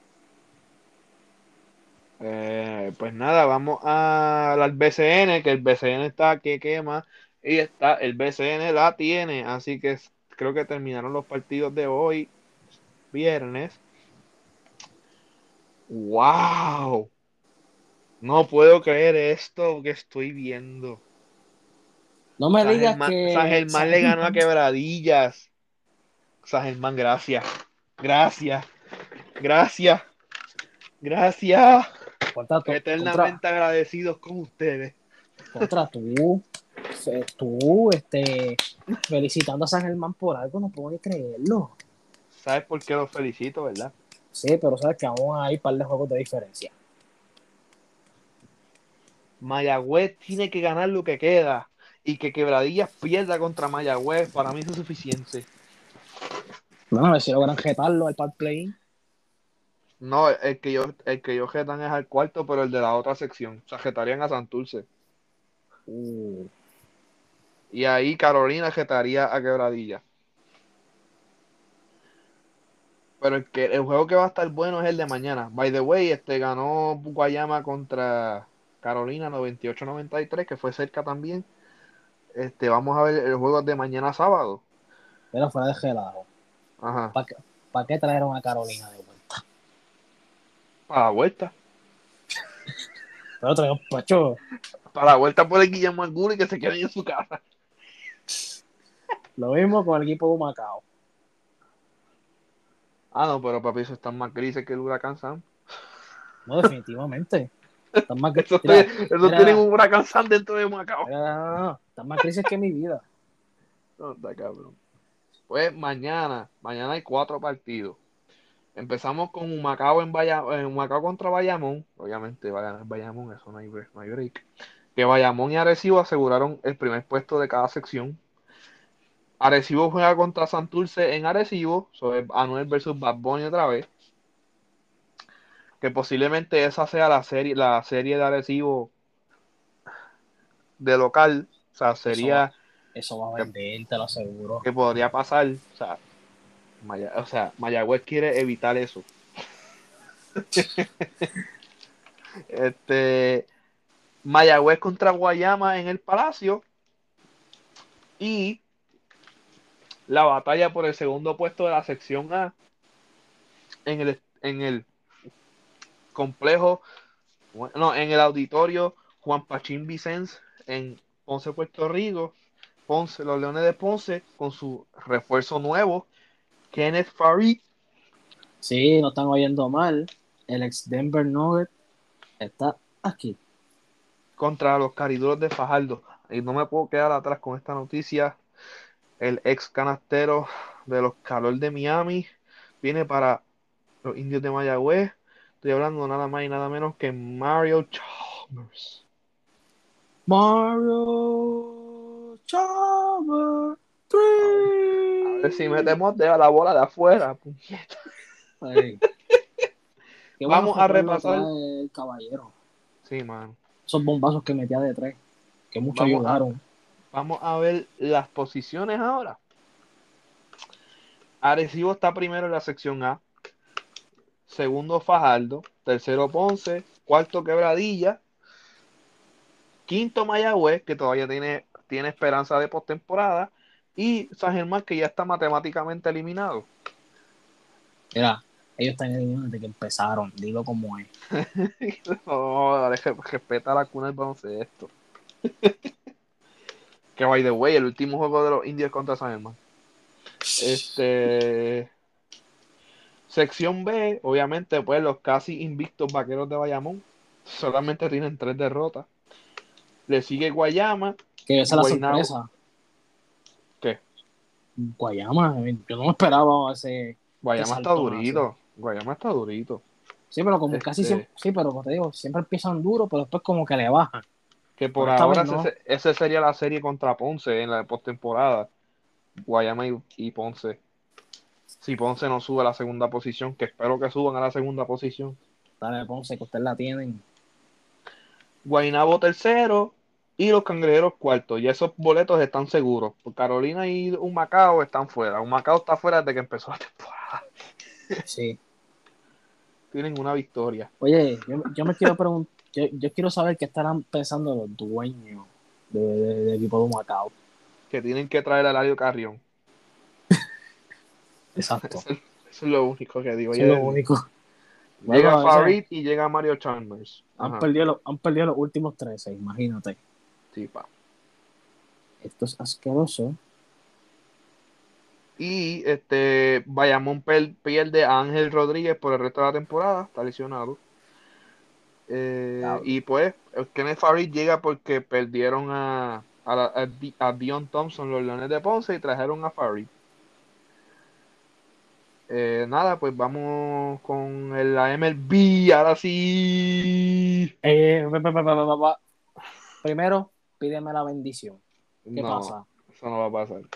Eh, pues nada, vamos a- al BCN, que el BCN está que quema. Y está, el BCN la tiene. Así que creo que terminaron los partidos de hoy, viernes. ¡Wow! No puedo creer esto que estoy viendo. No me San digas Germán, que. San Germán le ganó a Quebradillas. San Germán, gracias. Gracias. Gracias. Gracias. Contra, Eternamente agradecidos con ustedes. contra, contra tú. Tú, este. Felicitando a San Germán por algo, no puedo ni creerlo. ¿Sabes por qué los felicito, verdad? Sí, pero sabes que aún hay un par de juegos de diferencia. Mayagüez tiene que ganar lo que queda. Y que Quebradillas pierda contra Mayagüez, para mí eso es suficiente. Bueno, a ver si logran jetarlo al par play. No, el que yo, el que yo jetan es al cuarto, pero el de la otra sección. O sea, jetarían a Santurce. Uh, Y ahí Carolina jetaría a Quebradilla. Pero el, que, el juego que va a estar bueno es el de mañana. By the way, este ganó Guayama contra Carolina 98-93, que fue cerca también. Este, vamos a ver el juego de mañana sábado. pero fuera de gelado. Ajá. ¿Para qué, pa' qué trajeron a Carolina de vuelta? Para la vuelta. Pero trajeron pacho. Para la vuelta por el Guillermo Angulo y que se queden en su casa. Lo mismo con el equipo de Macao. Ah, no, pero papi, eso está más grises que el huracán Sam. No, definitivamente. Están más, Eso, mira, eso mira. tienen un huracán Sam dentro de Macao. mira, no, no, no, están más crisis que mi vida. No, está cabrón. Pues mañana, mañana hay cuatro partidos. Empezamos con Humacao en, Baya- en Humacao contra Bayamón. Obviamente va a ganar Bayamón, eso no hay, break- no hay break. Que Bayamón y Arecibo aseguraron el primer puesto de cada sección. Arecibo juega contra Santurce en Arecibo, sobre Anuel versus Bad Bunny otra vez. Que posiblemente esa sea la serie, la serie de Arecibo de local. O sea, sería Eso va a vender, te lo aseguro. que podría pasar. O sea, Maya- o sea, Mayagüez quiere evitar eso. este Mayagüez contra Guayama en el Palacio y la batalla por el segundo puesto de la sección A en el en el complejo no, en el auditorio Juan Pachín Vicens en Ponce, Puerto Rico. Ponce, los Leones de Ponce con su refuerzo nuevo, Kenneth Farid, Sí, no están oyendo mal. El ex Denver Nugget está aquí. contra los Cariduros de Fajardo. Y no me puedo quedar atrás con esta noticia. El ex canastero de los Calor de Miami viene para los Indios de Mayagüez. Estoy hablando nada más y nada menos que Mario Chalmers. Mario Chalmers A ver si metemos de la bola de afuera. puñeta. Ay. Vamos a repasar. El caballero. Sí, man. esos bombazos que metía de tres, que mucho Vamos a- ayudaron. Vamos a ver las posiciones ahora. Arecibo está primero en la sección A. Segundo Fajardo. Tercero Ponce. Cuarto Quebradilla. Quinto Mayagüez, que todavía tiene, tiene esperanza de postemporada. Y San Germán, que ya está matemáticamente eliminado. Mira, ellos están eliminados desde que empezaron, digo como es. No, dale, respeta la cuna del baloncesto. que by the way, el último juego de los indios contra San Germán. Este. Sección B, obviamente, pues los casi invictos vaqueros de Bayamón. Solamente tienen tres derrotas. Le sigue Guayama. Que esa es la sorpresa. ¿Qué? Guayama, yo no me esperaba ese. Guayama está durito. Guayama está durito. Sí, pero como casi Este- siempre, sí, pero como te digo, siempre empiezan duro, pero después como que le bajan. Que por Pero ahora no. ese sería la serie contra Ponce en la postemporada. Guayama y, y Ponce. Si Ponce no sube a la segunda posición, que espero que suban a la segunda posición. Dale, Ponce, que ustedes la tienen. Guaynabo tercero y los cangrejeros cuarto. Y esos boletos están seguros. Carolina y un Macao están fuera. Un Macao está fuera desde que empezó la temporada. Sí. Tienen una victoria. Oye, yo, yo me quiero preguntar, yo, yo quiero saber qué estarán pensando los dueños de, de- del equipo de Macao. Que tienen que traer a Eladio Carrión. Exacto. Eso es lo único que digo. Eso es lo Oye, único. Llega Bueno, Farid y llega Mario Chalmers. Han perdido, los, han perdido los últimos 13, imagínate. sí, pa. Esto es asqueroso. Y este Bayamón pierde a Ángel Rodríguez por el resto de la temporada, está lesionado. Eh, y pues el Kenneth Farid llega porque perdieron a, a, a Di- a Dion Thompson, los Leones de Ponce, y trajeron a Farid. Eh, nada, pues vamos con el- la MLB, ahora sí. Eh, pa, pa, pa, pa, pa, pa. Primero, pídeme la bendición. ¿Qué No, pasa? Eso no va a pasar. ¿Qué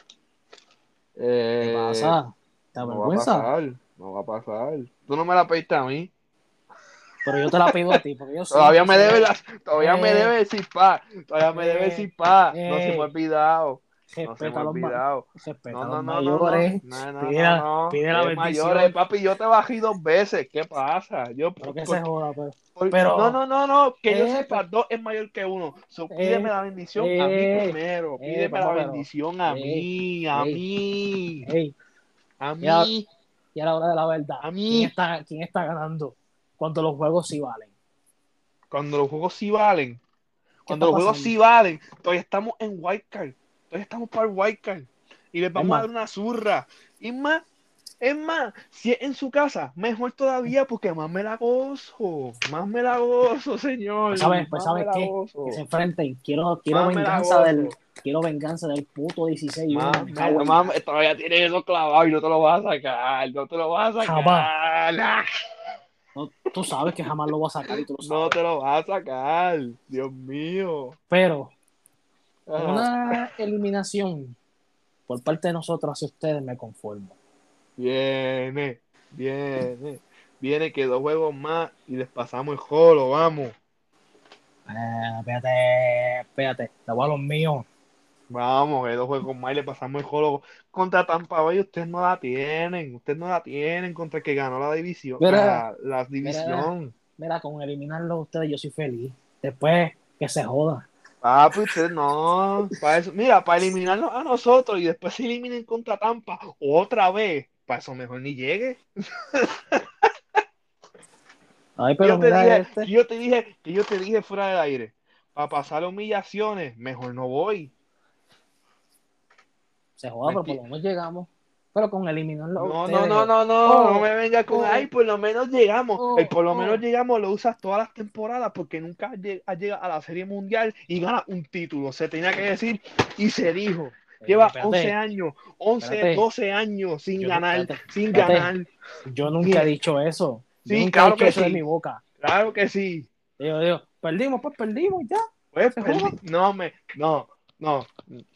Eh, pasa? ¿Te No va a pasar, no va a pasar. Tú no me la pediste a mí. Pero yo te la pido a ti, porque yo Todavía me debe la, todavía me Eh, debe decir pa, todavía me debe eh, decir pa, no se me eh, ha olvidado, no se me ha olvidado. No, no, no, no, no, mayores. no, no, Pide la- no, no. pide la Eh, bendición. mayores, papi, yo te bajé dos veces, ¿qué pasa? Yo, Pero que se joda, pero. por- pero- no, no, no, no, que yo Eh, sepa, dos es mayor que uno, so, Eh, pídeme la bendición a mí eh, primero, eh, pídeme la bendición a eh, mí, a eh, mí, a mí, y a la hora de la verdad, A mí. ¿quién está, quién está ganando? Cuando los juegos sí valen. cuando los juegos sí valen, Cuando los juegos sí valen, todavía estamos en Wildcard. Todavía estamos para el Wildcard. Y les vamos a dar una zurra. Y más, es más, si es en su casa, mejor todavía porque más me la gozo. Más me la gozo, señor. Pues sabes, pues sabes la qué, que se enfrenten. Quiero, quiero Más venganza del, quiero venganza del puto 16 y uno, Más, me cago en- más, todavía tienes eso clavado y no te lo vas a sacar. No te lo vas a sacar. Jamás. No, tú sabes que jamás lo voy a sacar y tú lo No sabes. te lo vas a sacar. Dios mío. Pero Ajá. una eliminación por parte de nosotros hacia ustedes me conformo. Viene, viene, viene que dos juegos más y les pasamos el jolo, vamos. Eh, espérate, espérate, te voy a los míos. Vamos, que dos juegos más y le pasamos el jolo contra Tampa Bay. Ustedes no la tienen, ustedes no la tienen contra el que ganó la división. Mira, la, la división. Mira, con eliminarlos ustedes yo soy feliz. Después que se joda. Papi, ustedes no. Para eso, mira, para eliminarnos a nosotros y después se eliminen contra Tampa otra vez. Para eso mejor ni llegue. Ay, pero yo, te dije, este. yo te dije, que yo te dije fuera del aire. Para pasar humillaciones, mejor no voy. Se joda, pero por lo menos llegamos. Pero con eliminarlos No, ustedes. no, no, no, no, Oh, no me vengas con, oh, ay, por lo menos llegamos. oh, el por lo menos llegamos lo usas todas las temporadas porque nunca has lleg- has llegado a la Serie Mundial y ganas un título. Se tenía que decir y se dijo. Eh, Lleva espérate, 11 años, 11, Espérate. 12 años sin ganar, sin ganar. Yo nunca he dicho eso. Sí, claro que sí. mi boca. Claro que sí. Digo, perdimos, pues perdimos ya. Pues, ¿Se perdí- joda? no, me, no, no,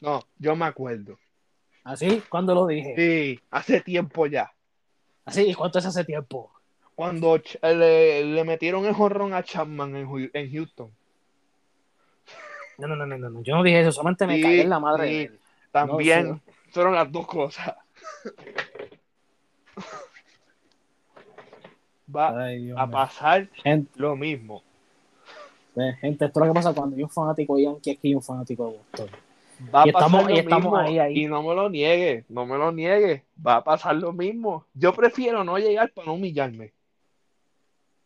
no, yo me acuerdo. Así, cuando lo dije. Sí, hace tiempo ya. Así, ¿y cuánto es hace tiempo? Cuando Ch- le, le metieron el jorrón a Chapman en, Houston. No, no, no, no, no, yo no dije eso, solamente me Sí, cagué en la madre. sí. de él. También No, fueron las dos cosas. Va Ay, a pasar Gente, lo mismo. eh, gente, esto es lo que pasa cuando hay un fanático de Yankee aquí y un fanático de Boston. Va a Y estamos- pasar lo y estamos mismo. ahí, ahí. Y no me lo niegue, no me lo niegue. Va a pasar lo mismo. Yo prefiero no llegar para no humillarme.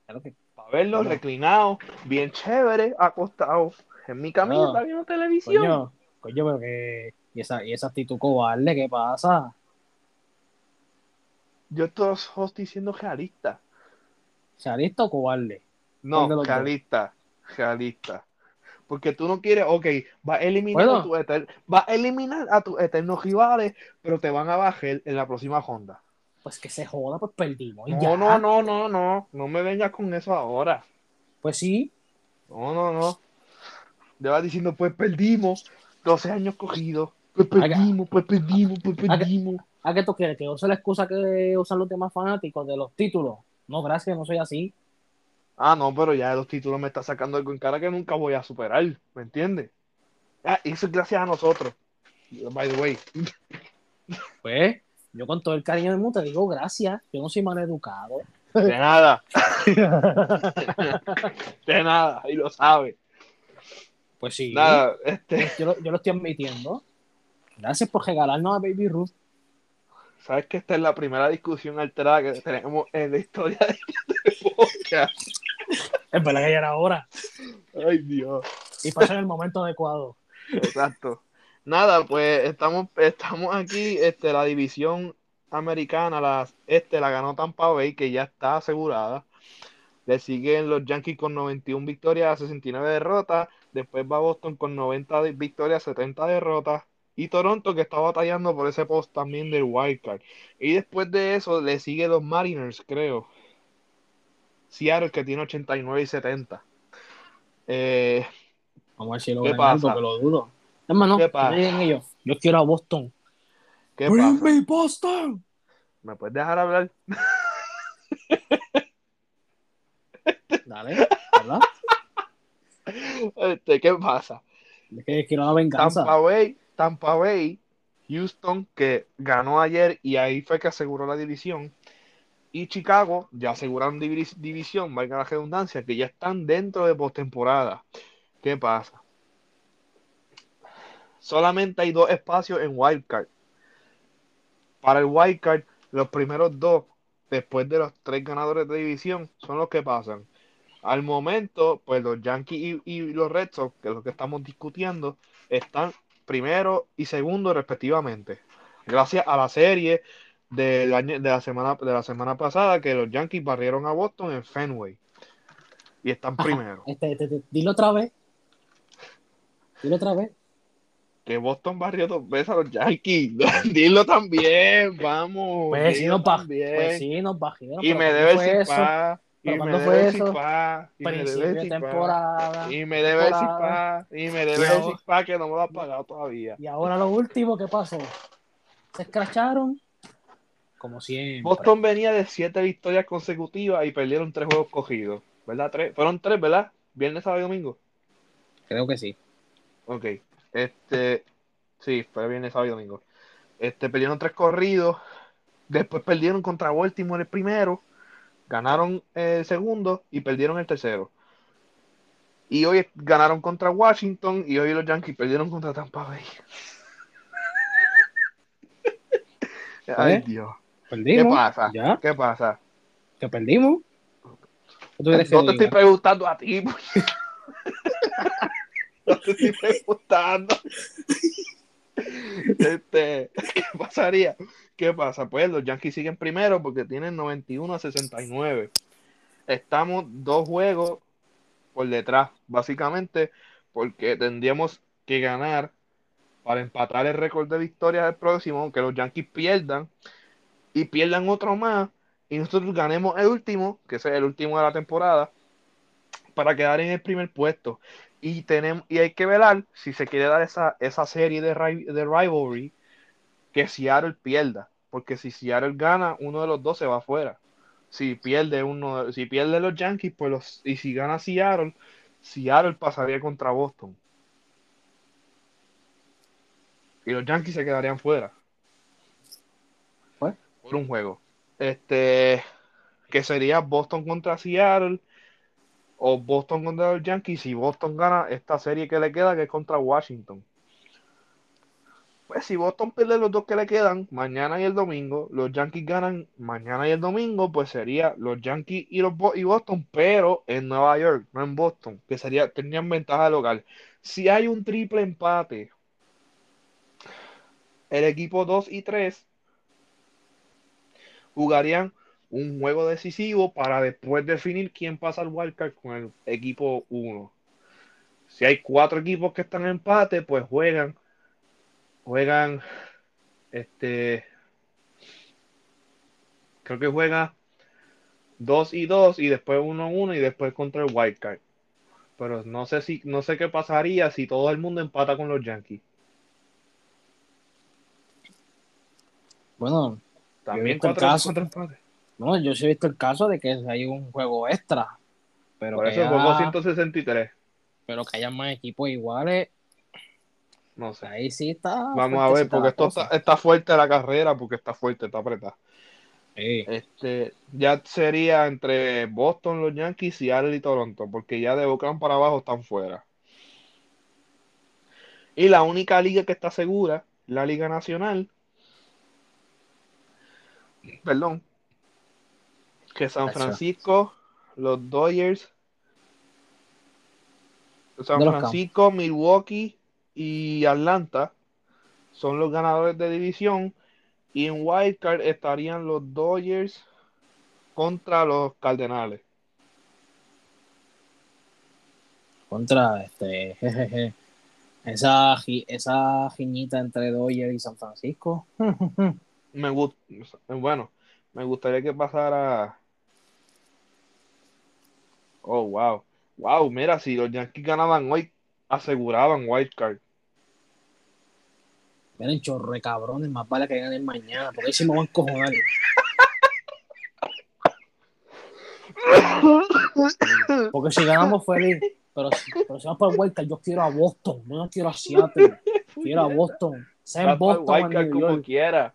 Claro que- Para verlo reclinado, bien chévere, acostado en mi camita, Ah. viendo televisión. Coño, coño, pero que. Y esa, y esa actitud cobarde, ¿qué pasa? Yo estoy estoy diciendo realista. ¿Realista o cobarde? ¿Cuál de No, realista, realista. Porque tú no quieres, ok, va a eliminar Bueno. a tu eter- va a eliminar a tus eternos rivales, pero te van a bajar en la próxima ronda. Pues que se joda, pues perdimos. y No, ya. no, no, no, no, no me vengas con eso ahora. Pues sí, No, no, no. Le vas diciendo, pues perdimos 12 años cogidos, pues perdimos, pues perdimos, pues perdimos. ¿a qué tú quieres? ¿Que use la excusa que usan los demás fanáticos de los títulos? No, gracias, no soy así. Ah, no, pero ya de los títulos me está sacando algo en cara que nunca voy a superar, ¿me entiendes? Ah, y eso es gracias a nosotros. By the way. Pues, yo con todo el cariño del mundo te digo gracias. Yo no soy mal educado. De nada, de nada, y lo sabe. Pues sí, Nada, este, yo, lo, yo lo estoy admitiendo. Gracias por regalarnos a Baby Ruth. sabes que esta es la primera discusión alterada que tenemos en la historia de este podcast. Es verdad que ya era hora. Ay, Dios. Y pasa en el momento adecuado. Exacto. Nada, pues estamos, estamos aquí, este, la división americana, la, este, la ganó Tampa Bay, que ya está asegurada. Le siguen los Yankees con 91 victorias, 69 derrotas. Después va Boston con 90 de- victorias, 70 derrotas. Y Toronto, que está batallando por ese post también del wildcard. Y después de eso le sigue los Mariners, creo. Seattle, que tiene 89 y 70. Eh, Vamos a ver si lo ¿Qué ganan algo, pasa? que lo dudo. Hermano, ¿Qué pasa? ellos. Yo quiero a Boston. ¿Qué Bring pasa? me Boston. ¿Me puedes dejar hablar? Dale, ¿verdad? Este, ¿qué pasa? Es que quiero la venganza. Tampa Bay, Tampa Bay, Houston, que ganó ayer y ahí fue que aseguró la división. Y Chicago, ya aseguraron divi- división, valga la redundancia, que ya están dentro de postemporada. ¿Qué pasa? Solamente hay dos espacios en Wildcard. Para el Wildcard, los primeros dos, después de los tres ganadores de división, son los que pasan. Al momento, pues los Yankees y, y los Red Sox, que es lo que estamos discutiendo, están primero y segundo respectivamente. Gracias a la serie del año, de la semana de la semana pasada que los Yankees barrieron a Boston en Fenway y están Ajá. primero. Este, este, este, dilo otra vez. Dilo otra vez. Que Boston barrió dos veces a los Yankees. Dilo también, vamos. Pues sí, nos, también. pues sí, nos bajaron. y me ¿cuándo debe eso? pa, y ¿Pero me debe pa, y me debe Principio de decir pa, temporada. y me debe pa, y me debe pa que no me lo ha pagado todavía. Y ahora lo último, ¿qué pasó? Se escracharon. Como siempre. Boston venía de siete victorias consecutivas y perdieron tres juegos cogidos, ¿verdad? Tres, fueron tres, ¿verdad? Viernes, sábado y domingo. Creo que sí. Ok, este, sí, fue viernes, sábado y domingo. Este, perdieron tres corridos, después perdieron contra Baltimore el primero, ganaron el segundo y perdieron el tercero. Y hoy ganaron contra Washington y hoy los Yankees perdieron contra Tampa Bay. Ay, ¿Eh? ¿Qué pasa? Ya, ¿Qué pasa? que perdimos. ¿Qué tú quieres que No te estoy diga? preguntando a ti. pues. no te estoy preguntando. Este, ¿qué pasaría? ¿Qué pasa? Pues los Yankees siguen primero porque tienen 91 a 69. Estamos dos juegos por detrás, básicamente, porque tendríamos que ganar para empatar el récord de victorias del próximo, aunque los Yankees pierdan y pierdan otro más y nosotros ganemos el último, que es el último de la temporada, para quedar en el primer puesto. Y tenemos y hay que velar si se quiere dar esa, esa serie de, de rivalry que Seattle pierda, porque si Seattle gana, uno de los dos se va afuera. Si pierde uno, si pierde los Yankees, pues los y si gana Seattle, Seattle pasaría contra Boston. y los Yankees se quedarían fuera. Un juego. Este, que sería Boston contra Seattle o Boston contra los Yankees. Si Boston gana esta serie que le queda, que es contra Washington. Pues si Boston pierde los dos que le quedan, mañana y el domingo, los Yankees ganan mañana y el domingo, pues sería los Yankees y, los y Boston, pero en Nueva York, no en Boston, que sería, tendrían ventaja local. Si hay un triple empate, el equipo 2 y 3 jugarían un juego decisivo para después definir quién pasa al wildcard con el equipo 1. Si hay cuatro equipos que están en empate, pues juegan juegan este creo que juega 2 y 2 y después 1 1 y después contra el wildcard. Pero no sé si no sé qué pasaría si todo el mundo empata con los Yankees. Bueno, también cuatro caso, No, yo sí he visto el caso de que hay un juego extra. Pero Por eso juego 163. Pero que haya más equipos iguales no sé. Ahí sí está. Vamos a ver, porque esto está, fuerte la carrera, porque está fuerte, está apretada. Este, ya sería entre Boston, los Yankees, Seattle y Toronto, porque ya de Oakland para abajo están fuera. Y la única liga que está segura, la Liga Nacional, perdón, que San Francisco, los Dodgers, San Francisco, Milwaukee, y Atlanta son los ganadores de división. Y en Wildcard estarían los Dodgers contra los Cardenales. Contra este jejeje. Esa, esa giñita entre Dodgers y San Francisco. me gusta, bueno, me gustaría que pasara. Oh, wow. Wow, mira, si los Yankees ganaban hoy, aseguraban wildcard. Miren, chorre cabrones, más vale que ganen mañana, porque ahí sí me van a encojonar. Porque si ganamos feliz, pero, pero si vamos para wildcard, yo quiero a Boston, no quiero a Seattle, quiero a Boston. Sea en Boston como quiera.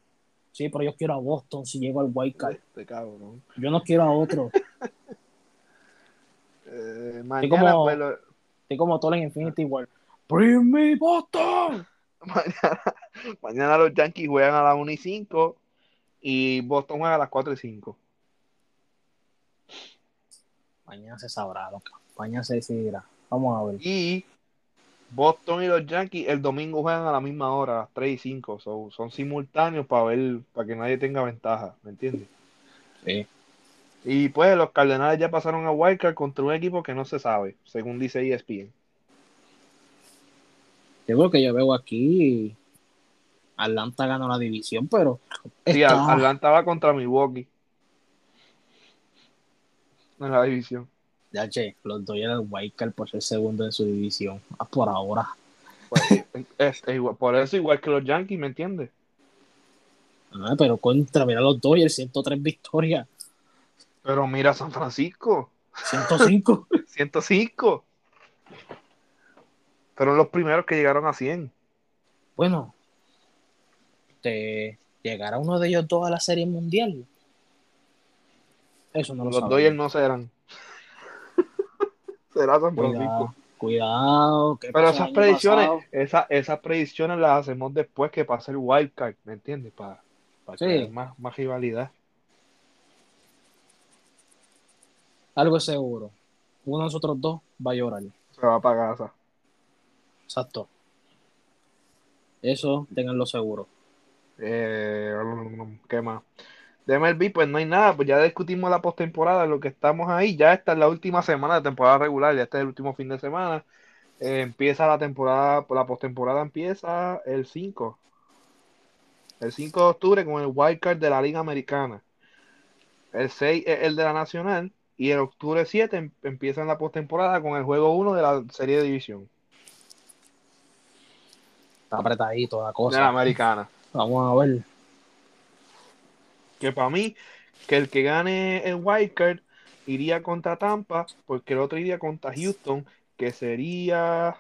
Sí, pero yo quiero a Boston si llego al wildcard. Este cabrón. Yo no quiero a otro. Eh, mañana, como, pues, Estoy como todo en Infinity War. ¡Bring me Boston! Mañana, mañana los Yankees juegan a las 1 y 5 y Boston juega a las 4 y 5. Mañana se sabrá, loca. Mañana se decidirá. Vamos a ver. Y Boston y los Yankees el domingo juegan a la misma hora, a las 3 y 5. son simultáneos para ver, para que nadie tenga ventaja, ¿me entiendes? Sí. Y pues los Cardenales ya pasaron a Wildcard contra un equipo que no se sabe, según dice ESPN. Yo creo que yo veo aquí Atlanta ganó la división, pero. Sí, Atlanta va contra Milwaukee. En la división. Ya, che, los doy al Wildcard por ser segundo en su división. Ah, por ahora. Pues, por eso, igual que los Yankees, ¿me entiendes? Ah, pero contra, mira los Dodgers, 103 victorias. Pero mira San Francisco. 105. 105. Fueron los primeros que llegaron a 100. Bueno, te llegará uno de ellos dos a la Serie Mundial. Eso no lo Los Dodgers no serán. Será San Francisco. Cuidado. Pero esas predicciones, esas predicciones las hacemos después que pase el wildcard, ¿me entiendes? Para, para que más, más rivalidad. Algo es seguro. Uno de nosotros dos va a llorar. Se va para casa. Exacto. Eso, tenganlo seguro. Eh, ¿Qué más? De MLB, pues no hay nada, pues ya discutimos la postemporada, lo que estamos ahí, ya esta es la última semana de temporada regular, ya este es el último fin de semana. Eh, empieza la temporada, la postemporada empieza el 5. El 5 de octubre con el wild card de la Liga Americana. El 6 es el de la Nacional. Y en octubre 7 em, empiezan la postemporada con el juego 1 de la serie de división. Está apretadito la cosa. De la americana. Vamos a ver. Que para mí, que el que gane el wildcard iría contra Tampa, porque el otro iría contra Houston, que sería,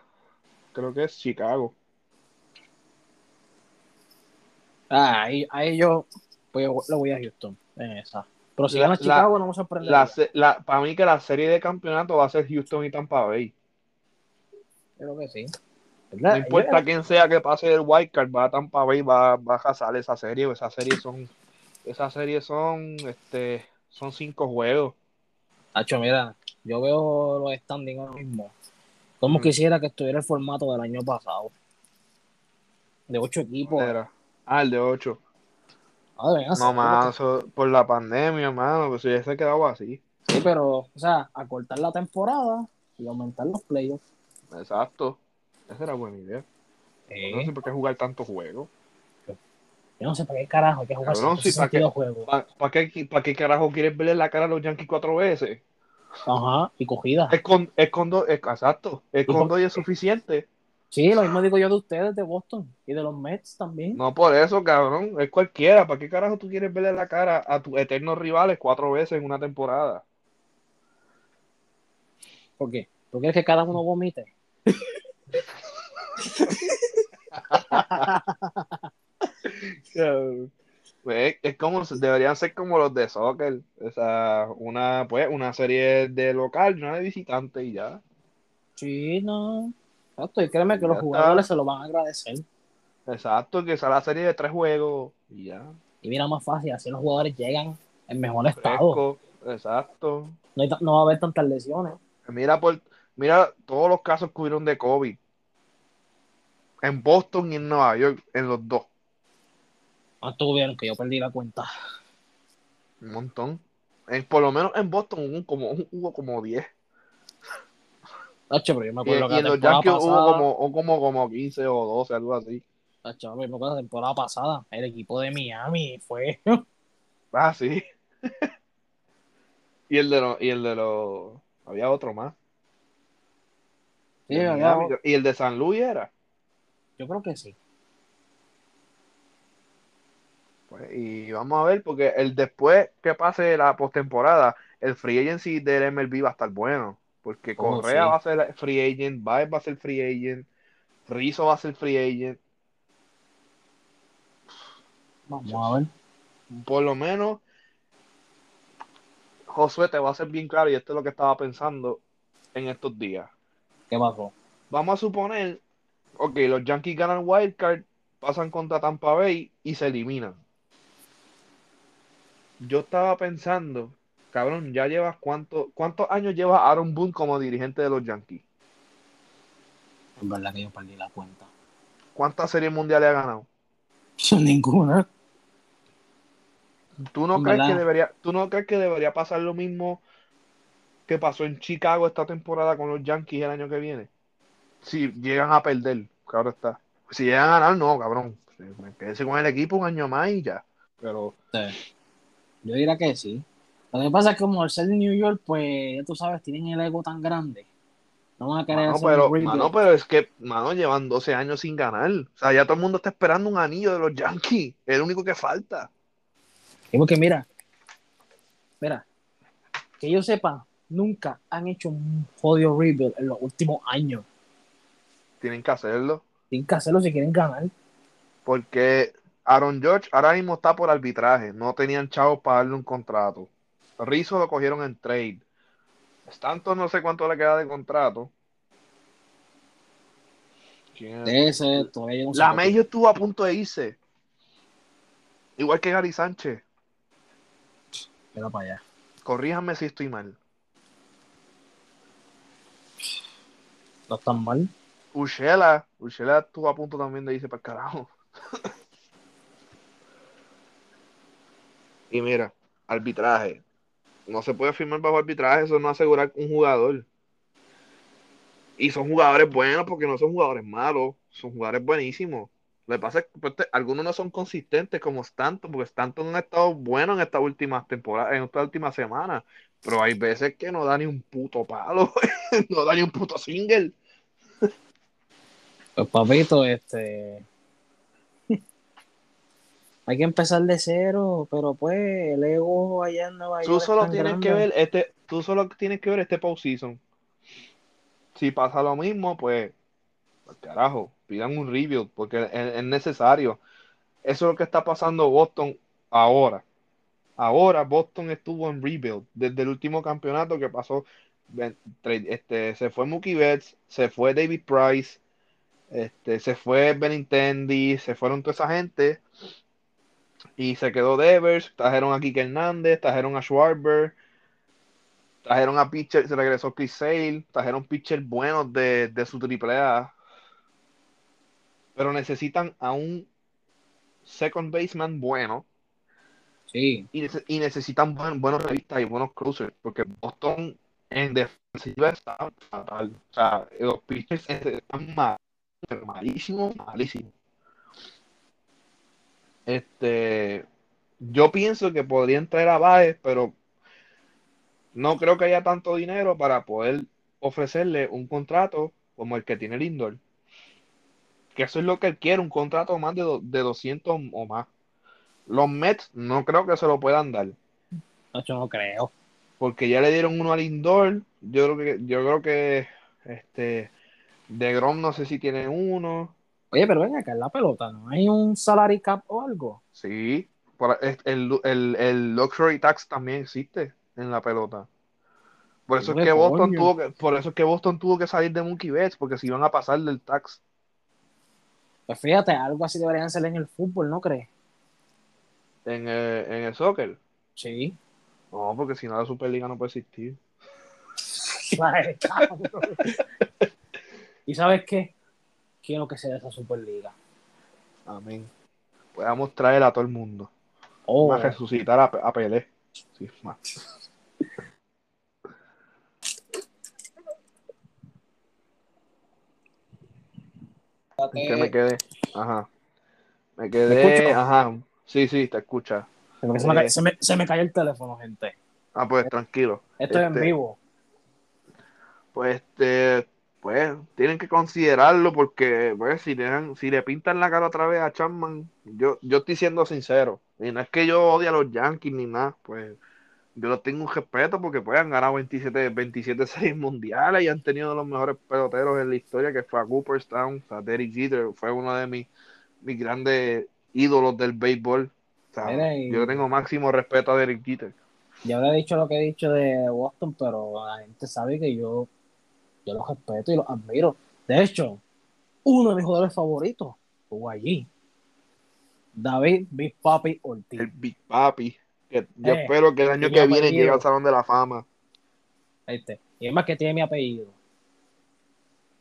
creo que es Chicago. Ah, ahí, ahí yo pues, le voy a Houston en esa. Pero si gana Chicago, no me sorprende. La, se- la- para mí que la serie de campeonato va a ser Houston y Tampa Bay. Creo que sí. No importa quién sea que pase el wildcard, va a Tampa Bay, va, va a cazar esa serie. Esa serie son, esas series son, este, son cinco juegos. Hacho, mira, yo veo los standings ahora mismo. Como Ujú. quisiera que estuviera el formato del año pasado. De ocho equipos. Era. Ah, el de ocho. Ah, deberían No, mano, eso por la pandemia, hermano, pues si ya se quedaba así. Sí, pero, o sea, acortar la temporada y aumentar los playoffs. Exacto. Esa era buena idea. Eh, No sé por qué jugar tantos juegos. Yo no sé para qué carajo hay que jugar Cabrón, sí, ¿para qué? 162 juegos. ¿Para qué, pa' qué carajo quieres verle la cara a los Yankees cuatro veces? Ajá, y cogida. Es con, es es- exacto. Es Y con por- dos y es suficiente. Sí, lo mismo digo yo de ustedes, de Boston y de los Mets también. No por eso, cabrón. Es cualquiera. ¿Para qué carajo tú quieres verle la cara a tus eternos rivales cuatro veces en una temporada? ¿Por qué? ¿Tú quieres que cada uno vomite? Pues, es como, deberían ser como los de soccer. O sea, una, pues, una serie de local, no de visitante y ya. Sí, no. Exacto, y créeme que Ya los está. jugadores se lo van a agradecer. Exacto, que sea la serie de tres juegos y ya. Y mira, más fácil, así los jugadores llegan en mejor estado. Fresco, exacto. No, hay no va a haber tantas lesiones. Mira por, mira todos los casos que hubieron de COVID. En Boston y en Nueva York, en los dos. ¿Cuántos tuvieron que yo perdí la cuenta? Un montón. En, por lo menos en Boston hubo como, hubo como 10. Tacho, pero yo me Y, acuerdo y que la en los Yankees pasada, hubo como, o como, como 15 o 12, algo así. tacho, me acuerdo la temporada pasada, el equipo de Miami fue. Ah, sí. y el de los, y el de los, había otro más. Sí, De había- Miami. y el de San Luis era. yo creo que sí. Pues, y vamos a ver, porque el después que pase la postemporada, el free agency del MLB va a estar bueno. Porque Oh, Correa sí. va a ser free agent, Baez va a ser free agent, Rizzo va a ser free agent. Vamos a ver. Por lo menos, Josué te va a ser bien claro, y esto es lo que estaba pensando en estos días. ¿Qué pasó? Vamos a suponer, ok, los Yankees ganan Wildcard, pasan contra Tampa Bay y se eliminan. Yo estaba pensando, cabrón, ya llevas cuánto, cuántos años lleva Aaron Boone como dirigente de los Yankees. Es verdad que yo perdí la cuenta. ¿Cuántas series mundiales ha ganado? Ninguna. ¿Tú no crees que debería, tú no crees que debería pasar lo mismo que pasó en Chicago esta temporada con los Yankees el año que viene? Si llegan a perder, claro está. Si llegan a ganar, no, cabrón. Me quedé con el equipo un año más y ya. Pero Sí. Yo diría que sí. Lo que pasa es que como al ser de New York, pues ya tú sabes, tienen el ego tan grande. No van a querer Mano, pero, mano, pero es que, mano, llevan 12 años sin ganar. O sea, ya todo el mundo está esperando un anillo de los Yankees. Es el único que falta. Y porque mira, mira, que yo sepa, nunca han hecho un jodido rebuild en los últimos años. Tienen que hacerlo. Tienen que hacerlo si quieren ganar. Porque Aaron George ahora mismo está por arbitraje. No tenían chavos para darle un contrato. Rizzo lo cogieron en trade. Stanton no sé cuánto le queda de contrato. Ese, La. Mello estuvo a punto de irse. Igual que Gary Sánchez. Mira para allá. Corríjanme si estoy mal. No están mal. Ushela, Ushela estuvo a punto también de irse para el carajo. y mira, arbitraje. No se puede firmar bajo arbitraje, eso no asegura un jugador. Y son jugadores buenos porque no son jugadores malos, son jugadores buenísimos. Lo que pasa es que pues, algunos no son consistentes como Stanton, porque Stanton ha estado bueno en estas últimas temporadas, en estas últimas semanas. Pero hay veces que no da ni un puto palo, no da ni un puto single. Pues papito, este. Hay que empezar de cero, pero pues el ego allá en Nueva York. Tú solo tienes grande. que ver este, tú solo tienes que ver este postseason. Si pasa lo mismo, pues, pues, carajo, pidan un review, porque es, es necesario. Eso es lo que está pasando Boston ahora. Ahora Boston estuvo en rebuild desde el último campeonato que pasó. Este, se fue Mookie Betts, se fue David Price, este, se fue Benintendi, se fueron toda esa gente y se quedó Devers, trajeron a Kike Hernández, trajeron a Schwarber, trajeron a pitcher, se regresó Chris Sale, trajeron pitchers buenos de, de su triple A, pero necesitan a un second baseman bueno. Sí. Y, necesitan buenos revistas y buenos cruisers, porque Boston en defensiva está fatal. O sea, los pitchers están mal, malísimos, malísimos. Este, yo pienso que podrían traer a Baez, pero no creo que haya tanto dinero para poder ofrecerle un contrato como el que tiene Lindor. Que eso es lo que él quiere, un contrato más de, de 200 o más. Los Mets no creo que se lo puedan dar. No, yo no creo. Porque ya le dieron uno al Lindor. Yo creo que, yo creo que este de Grom no sé si tiene uno. Oye, pero ven acá en la pelota, ¿no? ¿Hay un salary cap o algo? Sí, el, el, luxury tax también existe en la pelota. Por eso, es que Boston tuvo que, por eso es que Boston tuvo que salir de Monkey Bets, porque si iban a pasar del tax. Pues fíjate, algo así deberían ser en el fútbol, ¿no crees? ¿En el, en el soccer? Sí. No, porque si no la Superliga no puede existir. ¿Y sabes qué? Quiero que sea esa Superliga. Amén. Podamos traer a todo el mundo. Oh. A resucitar a, a Pelé. Sí, más. ¿Qué me quedé? Ajá. Me quedé. Ajá. Sí, sí, te escucha. Se me, se, me, eh. se me, cayó el teléfono, gente. Ah, pues tranquilo. Esto es en este, vivo. Pues este, pues tienen que considerarlo porque pues, si, le, si le pintan la cara otra vez a Chapman, yo, yo estoy siendo sincero, y no es que yo odie a los Yankees ni nada, pues yo los tengo un respeto porque pues han ganado 27, 27 series mundiales y han tenido los mejores peloteros en la historia que fue a Cooperstown, o sea, Derek Jeter fue uno de mis, mis grandes ídolos del béisbol. yo tengo máximo respeto a Derek Jeter. Ya había dicho lo que he dicho de Boston, pero la gente sabe que yo yo los respeto y los admiro. De hecho, uno de mis jugadores favoritos fue allí. David Big Papi Ortiz. El Big Papi. Que yo eh, espero que el año que viene llegue al Salón de la Fama. Este. Y es más que tiene mi apellido.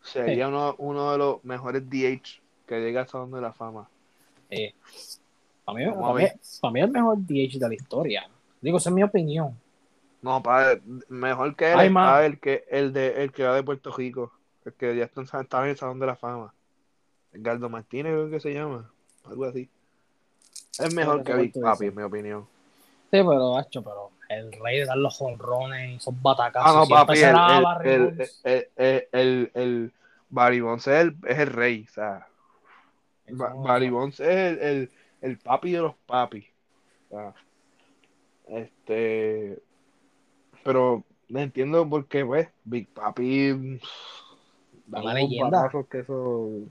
Sería uno, uno, de los mejores DH que llega al Salón de la Fama. Eh, para, mí, para, mí, para mí es el mejor DH de la historia. Digo, esa es mi opinión. No, para, mejor que él, el que el de el que va de Puerto Rico, el que ya está, en el Salón de la Fama. Edgardo Martínez, creo que se llama, algo así. Es mejor que Big Papi, en mi opinión. Sí, pero, hacho, pero el rey de dar los jonrones y esos batacazos. Ah, no, papi, el, el, el, el, el, Barry Bonds es el, es el rey, o sea. Barry Bonds es el, el, el papi de los papis. O sea, este pero entiendo por qué, pues, Big Papi. Una leyenda. Que eso,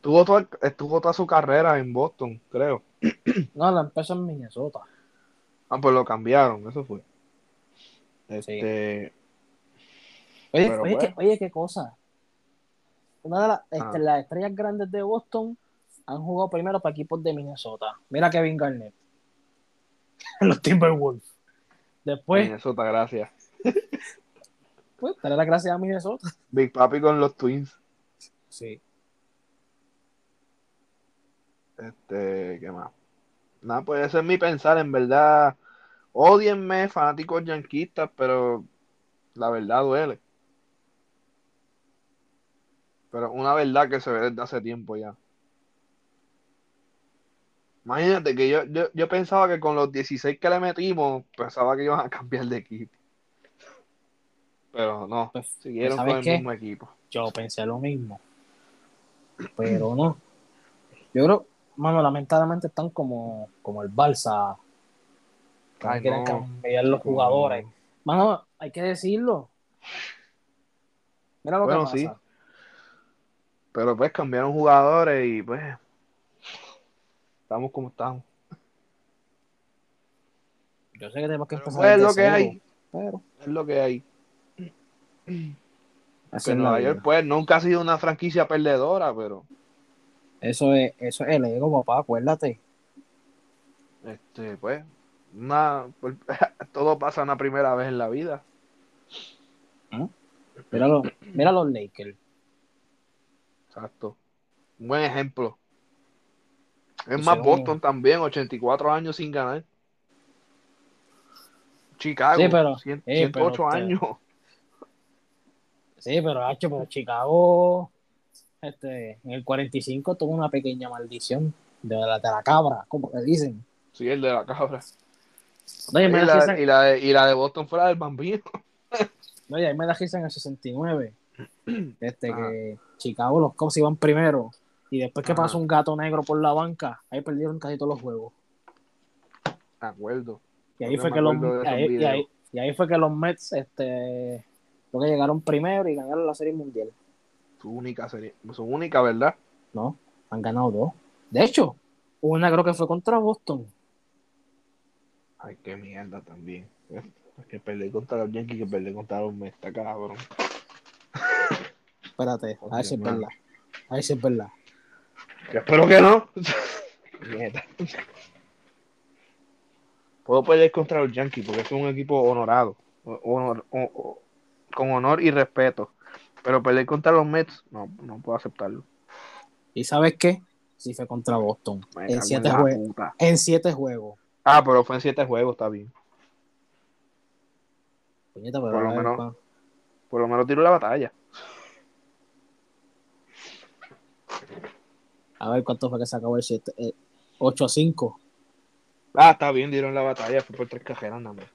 tuvo toda, estuvo toda su carrera en Boston, creo. No, la empezó en Minnesota. Ah, pues lo cambiaron, eso fue. Este. Oye, oye, qué, pues oye, qué cosa. Una de las, este, ah. las estrellas grandes de Boston han jugado primero para equipos de Minnesota. Mira Kevin Garnett. Los Timberwolves. Después. Minnesota, gracias. Pues, darle las gracias a Minnesota. Big Papi con los Twins. Sí. Este, ¿qué más? Nada, pues ese es mi pensar, en verdad. Odienme, fanáticos yanquistas, pero la verdad duele. Pero una verdad que se ve desde hace tiempo ya. Imagínate que yo, yo, yo, pensaba que con los 16 que le metimos, pensaba que iban a cambiar de equipo. Pero no, pues, siguieron con el mismo equipo. Yo pensé lo mismo. Pero no. Yo creo, mano, lamentablemente están como, como el Balsa. Que quieren cambiar los jugadores. Mano, hay que decirlo. Mira lo que pasa. sí. Pero pues cambiaron jugadores y pues estamos como estamos. Yo sé que tenemos que Pero, empezar pues, es lo que cero, hay. pero Es lo que hay. así Que es la Nueva. York, pues, nunca ha sido una franquicia perdedora, pero Eso es, eso es el ego, papá, acuérdate. este, pues, una, pues, todo pasa una primera vez en la vida. Mira los, mira los Lakers. Exacto. Un buen ejemplo. Es más, Boston también, 84 años sin ganar. Chicago, Sí, pero- 100 eh, pero 108 te- años. Sí, pero Hacho, pero Chicago, este, en el 45 tuvo una pequeña maldición de la, de la cabra, como le dicen. Sí, el de la cabra. No, y la, y la de, y la de Boston fuera del bambino. no, y ahí me da risa en el 69. Este, Ajá. que Chicago, los Cubs iban primero. Y después que Ajá. pasó un gato negro por la banca, ahí perdieron casi todos los juegos. Me acuerdo. Y ahí fue que los, de ahí- y, ahí, y ahí fue que los Mets, este, creo que llegaron primero y ganaron la Serie Mundial. Su única serie. Su única, ¿verdad? No, han ganado dos. De hecho, una creo que fue contra Boston. Ay, qué mierda también. Que perder contra los Yankees, que perder contra los Mets, está cabrón. Espérate, a ver si es verdad. A ver si es verdad. Yo espero que no. Mierda. Puedo perder contra los Yankees porque es un equipo honorado. o- honor- o- o- con honor y respeto. Pero perder contra los Mets, no, no puedo aceptarlo. ¿Y sabes qué? Sí fue contra Boston. En siete, jue- en siete juegos. Ah, pero fue en siete juegos, está bien. Puñeta, pero Por lo menos. Por lo menos tiro la batalla. A ver cuánto fue que se acabó el 7. 8 a 5. Ah, está bien, dieron la batalla. Fue por tres cajeras nada más.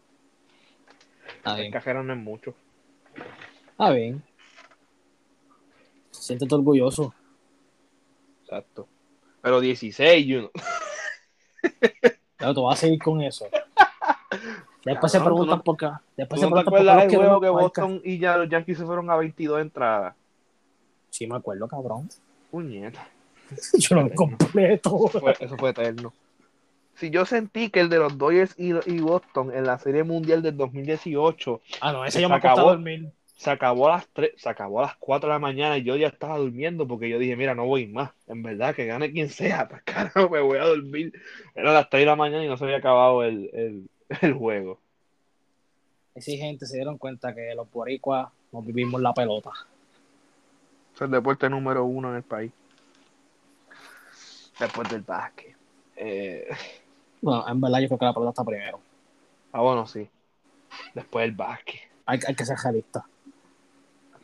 Tres bien. cajeras no es mucho. Está bien. Siéntete orgulloso. Exacto. Pero 16, you know. Pero tú vas a seguir con eso. Después se preguntan no- por qué. ¿Tú Después se no preguntan por qué que marca. Boston y ya los Yankees se fueron a 22 entradas? Sí, me acuerdo, cabrón. Puñeta. Yo lo completo. Fue- eso fue eterno. Si yo sentí que el de los Dodgers y, y Boston en la Serie Mundial del 2018 Ah, no, ese Se yo me acabó. dormir. se acabó a las 3, se acabó a las 4 de la mañana y yo ya estaba durmiendo porque yo dije, mira, no voy más. En verdad, que gane quien sea, pues carajo, me voy a dormir. Era las 3 de la mañana y no se había acabado el, el, el juego. Esa gente se dieron cuenta que los boricuas nos vivimos la pelota. Es el deporte número uno en el país. Después del básquet. Eh, Bueno, en verdad yo creo que la pelota está primero. ah, bueno, sí. Después del básquet. Hay, hay que ser realista.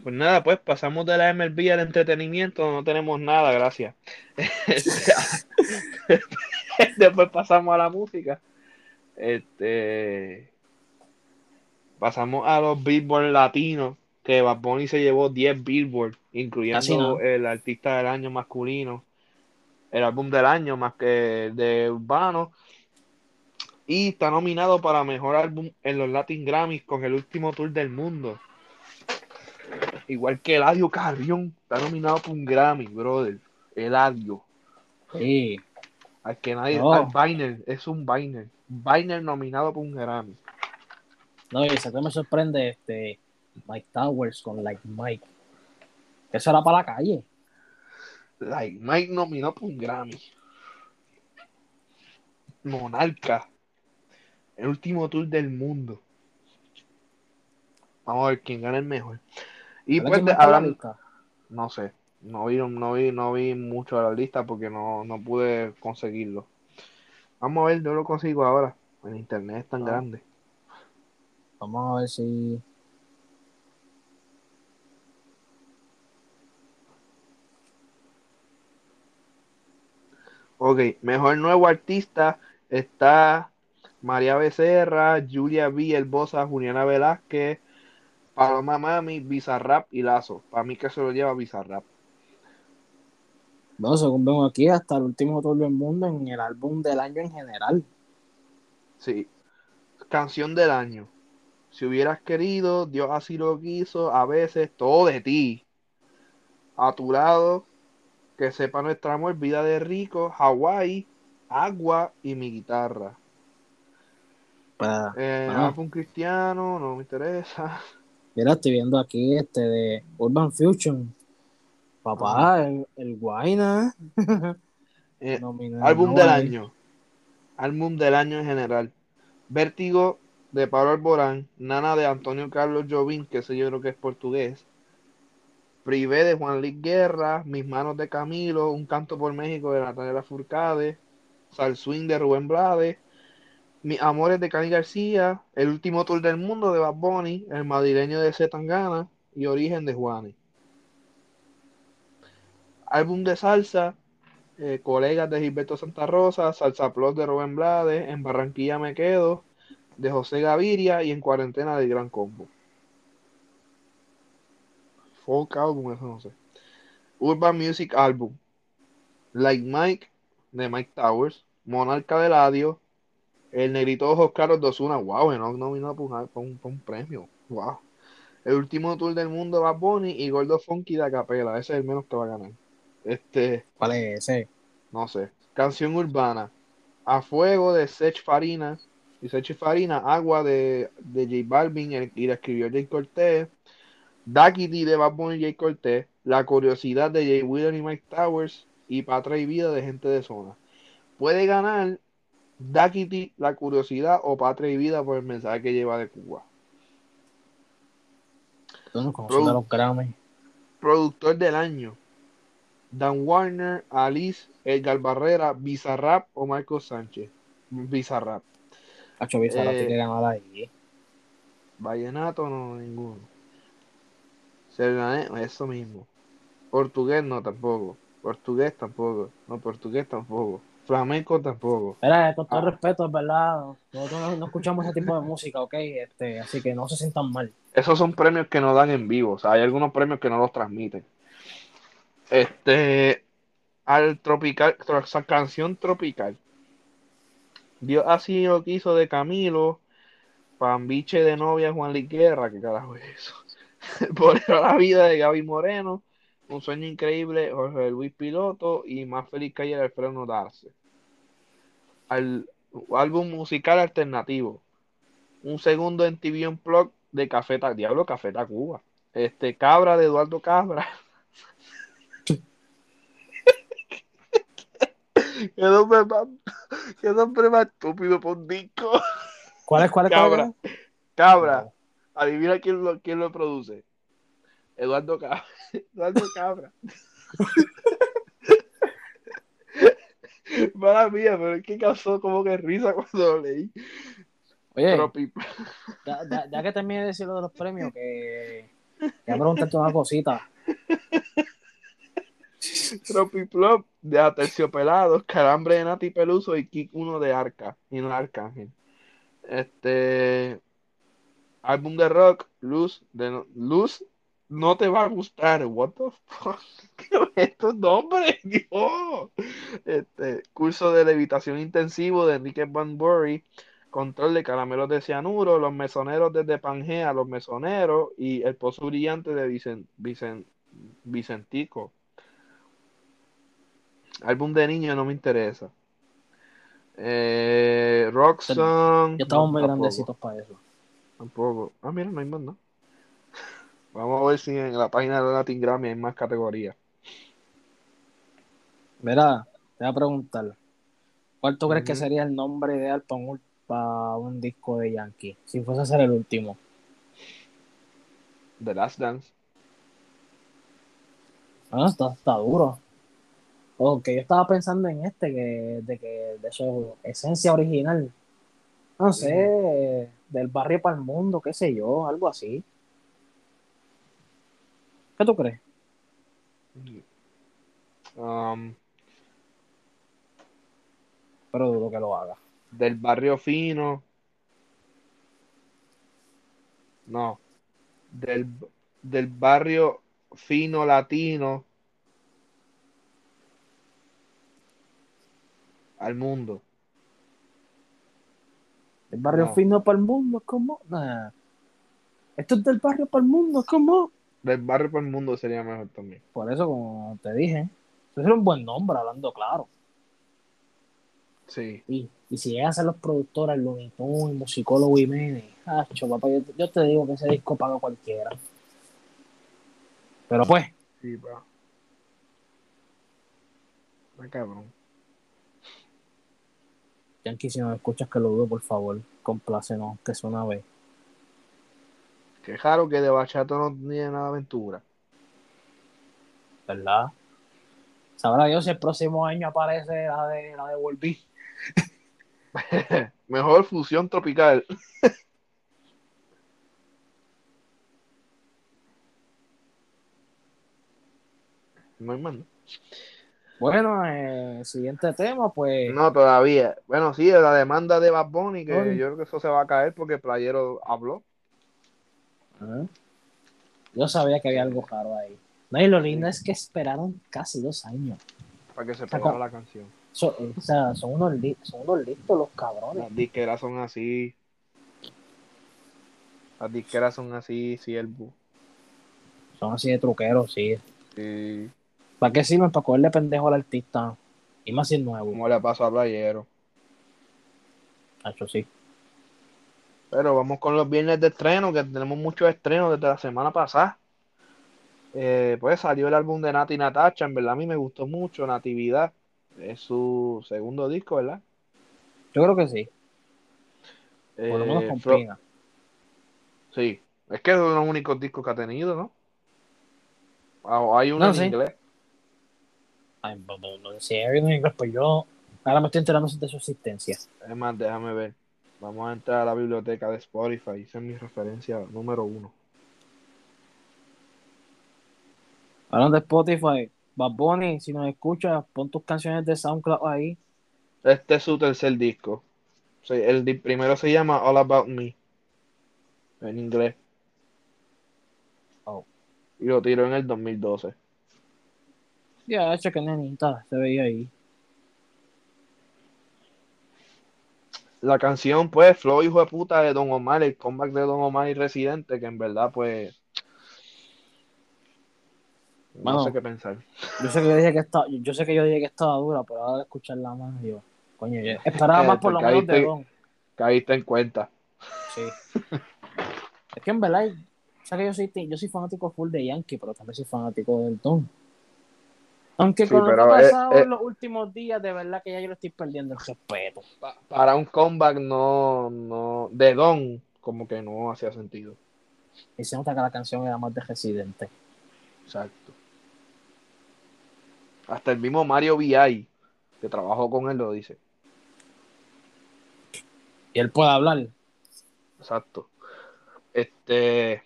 Pues nada, pues pasamos de la MLB al entretenimiento, no tenemos nada, gracias. Después pasamos a la música. Este pasamos a los Billboard latinos, que Bad Bunny se llevó 10 Billboard, incluyendo el artista del año masculino, el álbum del año más que de urbano. Y está nominado para mejor álbum en los Latin Grammys con el último tour del mundo. Igual que Eladio Carrión, está nominado por un Grammy, brother. Eladio. Sí. Al que nadie. No. Al Biner, es un Biner. Biner nominado por un Grammy. No, y sé que me sorprende este Mike Towers con Like Mike. Eso era para la calle. Like Mike nominado por un Grammy. Monarca. El último tour del mundo. Vamos a ver quién gana el mejor. Y ¿Sabes pues de- hablando, no sé, no vi, no vi, no vi mucho de la lista porque no, no pude conseguirlo. Vamos a ver, yo lo consigo ahora. El internet es tan Ah. grande. Vamos a ver si. Ok, mejor nuevo artista está María Becerra, Julia B. Bosa, Juliana Velázquez, Paloma Mami, Bizarrap y Lazo. Para mí que se lo lleva Bizarrap. Bueno, según vemos aquí, hasta el último tour del mundo en el álbum del año en general. Sí. Canción del año. Si hubieras querido, Dios así lo quiso, a veces todo de ti. A tu lado, que sepa nuestro amor, vida de rico, Hawái, Agua y mi guitarra. Para, Eh, Ah. álbum cristiano, no me interesa. mira, estoy viendo aquí este de Urban Fusion. Papá, el, el Guayna. Eh, álbum del año. Álbum del año en general. Vértigo de Pablo Alborán. Nana de Antonio Carlos Jobim, que ese yo creo que es portugués. Privé de Juan Luis Guerra. Mis manos de Camilo. Un canto por México de Natalia Furcade. Salswing de Rubén Blades. Mis amores de Cani García. El último tour del mundo de Bad Bunny. El madrileño de C. Tangana. Y Origen de Juanes. Álbum de salsa. eh, colegas de Gilberto Santa Rosa, Salsa Plus de Rubén Blades, En Barranquilla me quedo, de José Gaviria y En Cuarentena del Gran Combo. Folk Album, eso no sé. Urban Music Album. Like Mike, de Mike Towers, Monarca de Ladio, El Negrito Ojos Claros de Ozuna, wow, no nominado por, por un, por un premio, wow. El último tour del mundo Bad Bunny y Gordo Funky de Acapela, ese es el menos que va a ganar. Este, ¿Cuál es ese? no sé. Canción urbana. A fuego de Sech Farina. Y Sech Farina, Agua de, de J Balvin el- y la escribió Jay Cortez. Daquiti de Bad Bunny y Jay Cortez. La curiosidad de Jay Wheeler y Mike Towers. Y Patria y Vida de Gente de Zona. Puede ganar Daquiti, La curiosidad o Patria y Vida por el mensaje que lleva de Cuba. De los Grammy. Productor del año. Dan Warner, Alice, Edgar Barrera, Bizarrap o Marcos Sánchez. Bizarrap. Hacho Bizarra Eh, tiene que ganar ahí. Vallenato no, ninguno. Sergané, eso mismo. Portugués no tampoco. Portugués tampoco. No, portugués tampoco. Flamenco tampoco. Mira, con todo Ah. respeto, es verdad. Nosotros no, no escuchamos ese tipo de música, ¿ok? Este, así que no se sientan mal. Esos son premios que no dan en vivo. O sea, hay algunos premios que no los transmiten. Este. Al tropical. canción tropical. Dios así lo quiso de Camilo. Pambiche de novia Juan Luis Guerra. ¿Qué carajo es eso? Por la vida de Gaby Moreno. Un sueño increíble. Jorge Luis Piloto. Y más feliz que ayer Alfredo no darse. Al álbum musical alternativo. Un segundo en TV Unplugged de Café Ta- Diablo Café Tacuba. Este Cabra de Eduardo Cabra. qué nombre más, qué nombre más estúpido por un disco. ¿Cuál es, cuál es, Cabra. cuál es? Cabra. Adivina quién lo, quién lo produce. Eduardo Cabra. Eduardo Cabra. Mala mía, pero es que causó como que risa cuando lo leí. Oye, Tropi- ya, ya- ya que terminé de decir lo de los premios, que ya preguntarte una cosita. Tropiplop de Aterciopelados, Calambre de Nati Peluso y Kick 1 de Arca y no Arcángel. Este álbum de rock, Luz de Luz no te va a gustar. What the fuck? ¿Qué son estos nombres? Dios. Este curso de levitación intensivo de Enrique Van Bury, control de caramelos de cianuro, los mesoneros desde Pangea, los mesoneros y el pozo brillante de Vicen- Vicen- Vicentico. Álbum de niño no me interesa. Eh, Rock Song. Estamos no, muy grandecitos para eso. Tampoco. Ah, mira, no hay más nada. Vamos a ver si en la página de Latin Grammy hay más categorías. Mira, te voy a preguntar. ¿Cuál tú crees que sería el nombre ideal para un, para un disco de Yankee? Si fuese a ser el último. The Last Dance. Ah, está, está duro. Ok, yo estaba pensando en este, que, de que de su esencia original. No sé, del barrio para el mundo, qué sé yo, algo así. ¿Qué tú crees? Um, Pero dudo que lo haga. del barrio fino. No. Del, del barrio fino latino al mundo. El barrio No. fino para el mundo, es como. Nah. Esto es del barrio para el mundo, es como. Del barrio para el mundo sería mejor también. Por eso, como te dije, ese es un buen nombre, hablando claro. Sí. Y, y si llegan a los productores, Looney Tunes, musicólogo y Mene, acho, papá, yo, yo te digo que ese disco paga cualquiera. Pero pues, Sí, pa. Está cabrón. Yankee, si nos escuchas que lo dudo, por favor, complácenos, que es una vez. Qué raro que de Bachato no tiene nada de aventura. ¿verdad? Sabrá Dios si el próximo año aparece la de la de Volví. Mejor fusión tropical. no hay más, ¿no? Bueno, eh, siguiente tema, pues. No, todavía. Bueno, sí, la demanda de Bad Bunny, que yo creo que eso se va a caer porque Playero habló. Yo sabía que había algo raro ahí. No, y lo lindo es que esperaron casi dos años. para que se pegara la canción. So- o sea, son unos, li- son unos listos los cabrones. Las disqueras son así. Las disqueras son así, siervo. Son así de truqueros, sí. Sí, ¿Para qué sirven? Para cogerle pendejo al artista. Y más si es nuevo. como le pasó a Playero. Hacho, sí. Pero vamos con los viernes de estreno, que tenemos muchos estrenos desde la semana pasada. Eh, pues salió el álbum de Nati Natacha, en verdad a mí me gustó mucho, Natividad. Es su segundo disco, ¿verdad? Yo creo que sí. Por lo menos Eh, con Fro- Pina. Sí, es que es uno de los únicos discos que ha tenido, ¿no? Ah, Hay uno No, en sí. inglés. Ay, no, no, no, si hay en inglés, pues yo ahora me estoy enterando de su existencia. Es más, déjame ver. Vamos a entrar a la biblioteca de Spotify. Esa es mi referencia número uno. Hablando de Spotify, Bad Bunny, si nos escuchas, pon tus canciones de SoundCloud ahí. Este es su tercer disco. Sí, el primero se llama All About Me. En inglés. Oh. Y lo tiró en el 2012. Ya, hecho que nenita, se veía ahí. La canción, pues, Flow, hijo de puta, de Don Omar, el comeback de Don Omar y Residente, que en verdad, pues. No sé qué pensar. Yo sé que yo dije que estaba, yo sé que yo dije que estaba dura, pero ahora de escucharla más, yo, coño, yo esperaba Eh, más por lo menos de Don. Caíste en cuenta. Sí. es que en verdad, o sea que yo soy, yo soy fanático full de Yankee, pero también soy fanático del Don. Aunque Sí, con lo que ha eh, pasado eh. en los últimos días, de verdad que ya yo le estoy perdiendo el respeto. Pa- para un comeback no, no. De Don, como que no hacía sentido. Y se nota que la canción era más de Residente. Exacto. Hasta el mismo Mario VI, que trabajó con él, lo dice. Y él puede hablar. Exacto. Este.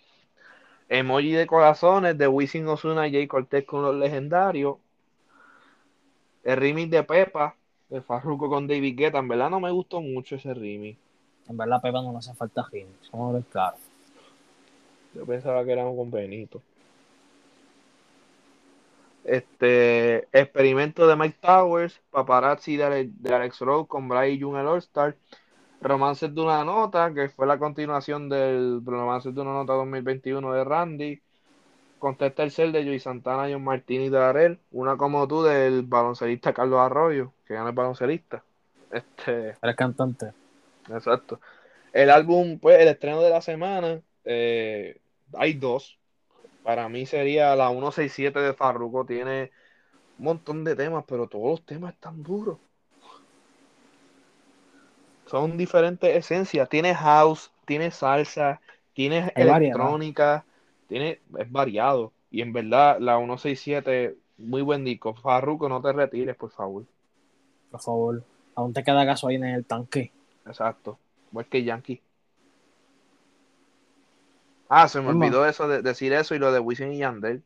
Emoji de corazones de Wisin Ozuna y Jay Cortez con los legendarios. El remix de Pepa, de Farruko con David Guetta. En verdad no me gustó mucho ese remix. En verdad, Pepa no le hace falta ritmo. Vamos a ver claro. Yo pensaba que era con Benito. Este experimento de Mike Towers, paparazzi de, Ale- de Alex Rose con Bryce Jung el All Star, romances de una nota, que fue la continuación del romances de una nota 2021 de Randy, contesta el cel de Joey Santana, John Martini y Darrell, una como tú del baloncelista Carlos Arroyo, que gana el baloncelista. Este, Eres cantante. Exacto. El álbum, pues, el estreno de la semana, eh, hay dos. Para mí sería la 167 de Farruko. Tiene un montón de temas, pero todos los temas están duros. Son diferentes esencias. Tiene house, tiene salsa, tiene electrónica, tiene, es variado. Y en verdad, la 167, muy buen disco. Farruko, no te retires, por favor. Por favor. Aún te queda gasolina en el tanque. Exacto. Igual que Yankee. Ah, se me olvidó eso de decir eso y lo de Wisin y Yandel.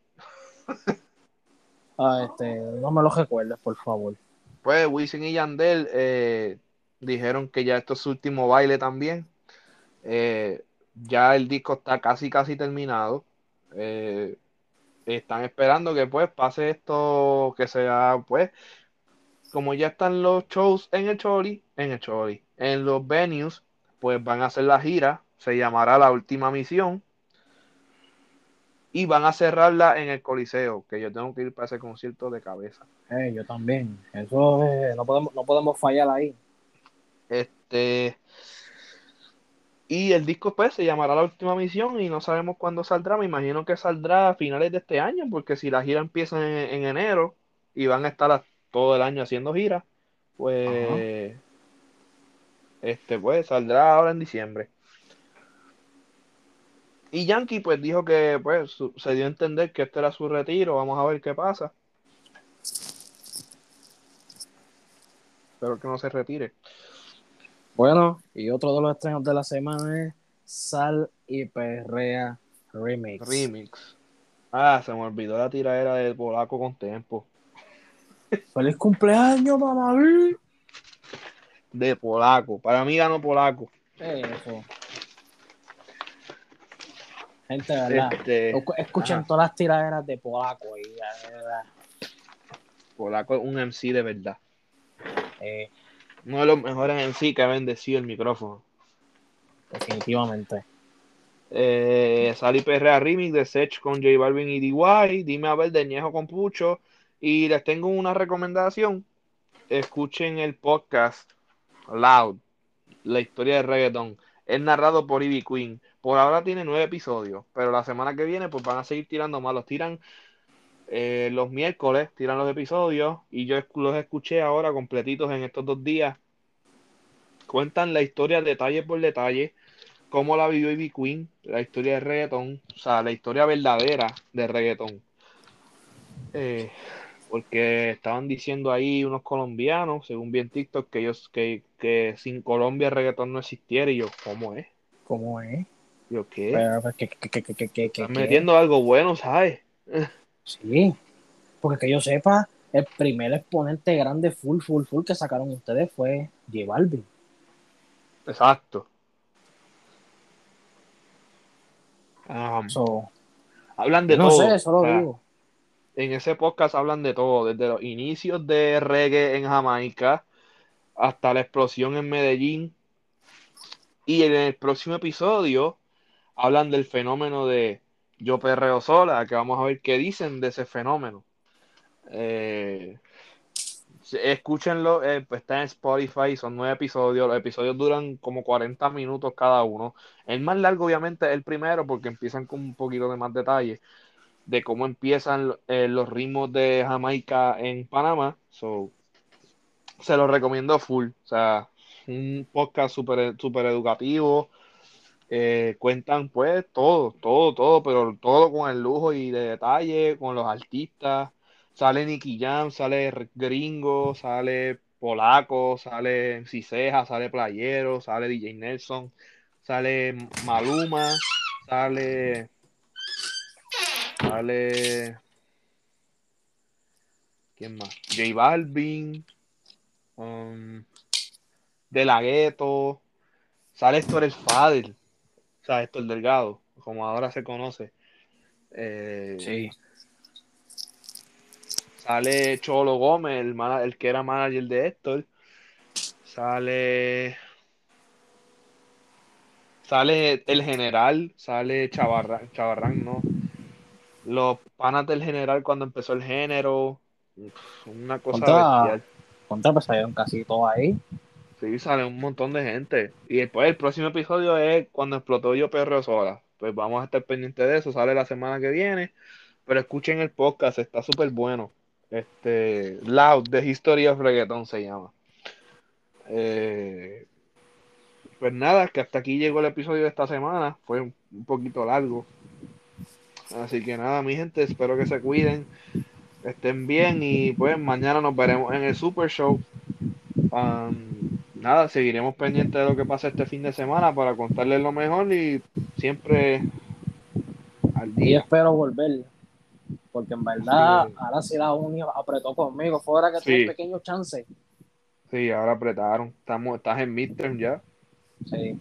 Ah, este, no me lo recuerdes, por favor. Pues Wisin y Yandel eh, dijeron que ya esto es su último baile también. Eh, ya el disco está casi casi terminado. Eh, están esperando que pues pase esto, que sea pues, como ya están los shows en el Choli, en el Choli, en los venues, pues van a hacer la gira, se llamará La Última Misión. y van a cerrarla en el Coliseo, que yo tengo que ir para ese concierto de cabeza. Eh, yo también. Eso eh, no, podemos, no podemos fallar ahí. Este. Y el disco pues se llamará La Última Misión y no sabemos cuándo saldrá. Me imagino que saldrá a finales de este año, porque si la gira empieza en, enero y van a estar todo el año haciendo giras, pues. Este pues saldrá ahora en diciembre. Y Yankee pues dijo que pues se dio a entender que este era su retiro, vamos a ver qué pasa. Espero que no se retire. Bueno, y otro de los estrenos de la semana es Sal y Perrea Remix. Remix. Ah, se me olvidó la tiradera de Polaco con Tempo. ¡Feliz cumpleaños, mamá! De Polaco. Para mí ganó Polaco. Eso. Gente, ¿verdad? Este, Escuchen todas las tiraderas de Polaco. Y, ¿verdad? Polaco es un MC de verdad. Eh, Uno de los mejores MC que ha bendecido el micrófono. Definitivamente. Eh, Sally Perrea Remix de Sech con J Balvin y DY. Dime a ver de Ñejo con Pucho. Y les tengo una recomendación. Escuchen el podcast Loud, la historia de reggaeton. Es narrado por Ivy Queen. Por ahora tiene nueve episodios, pero la semana que viene pues van a seguir tirando más. Los tiran eh, los miércoles, tiran los episodios y yo los escuché ahora completitos en estos dos días. Cuentan la historia detalle por detalle, cómo la vivió Ivy Queen, la historia de reggaetón, o sea, la historia verdadera de reggaetón. Eh, porque estaban diciendo ahí unos colombianos, según bien TikTok, que ellos que, que sin Colombia el reggaetón no existiera. Y yo, ¿cómo es? ¿Cómo es? Yo, ¿qué? Están metiendo algo bueno, ¿sabes? Sí, porque que yo sepa, el primer exponente grande full, full, full que sacaron ustedes fue J Balvin. Exacto. Um, hablan de no todo. Sé, eso lo digo. En ese podcast hablan de todo, desde los inicios de reggae en Jamaica hasta la explosión en Medellín. Y en el próximo episodio hablan del fenómeno de Yo Perreo Sola, que vamos a ver qué dicen de ese fenómeno. Eh, escúchenlo, eh, pues está en Spotify, son nueve episodios, los episodios duran como 40 minutos cada uno. El más largo obviamente es el primero porque empiezan con un poquito de más detalle de cómo empiezan eh, los ritmos de Jamaica en Panamá. se lo recomiendo full. O sea, un podcast súper super educativo eh, cuentan pues todo, todo, todo, pero todo con el lujo y de detalle, con los artistas. Sale Nicky Jam, sale Gringo, sale Polaco, sale Ciceja, sale Playero, sale DJ Nelson, sale Maluma, sale. Sale. ¿Quién más? J Balvin, um, De La Ghetto, sale Héctor el Fadel o sea, Héctor Delgado, como ahora se conoce. Eh, sí. Sale Cholo Gómez, el, el que era manager de Héctor. Sale. Sale el general, sale Chavarrán, Chavarrán, ¿no? Los panas del general cuando empezó el género. Una cosa bestial. Contra, pues salieron casi todos ahí. Sí, sale un montón de gente. Y después el próximo episodio es cuando explotó Yo Perro Sola. Pues vamos a estar pendientes de eso, sale la semana que viene. Pero escuchen el podcast, está súper bueno. Este, Loud, The History of Reggaeton se llama. Eh, pues nada, que hasta aquí llegó el episodio de esta semana. Fue un, poquito largo. Así que nada, mi gente, espero que se cuiden, estén bien y pues mañana nos veremos en el Super Show. Um, nada, seguiremos pendientes de lo que pasa este fin de semana para contarles lo mejor y siempre al día. Y espero volver, porque en verdad ahora sí la unión apretó conmigo, fuera que tuve un pequeño chance. Sí, ahora apretaron. Estamos, estás en midterm ya. Sí.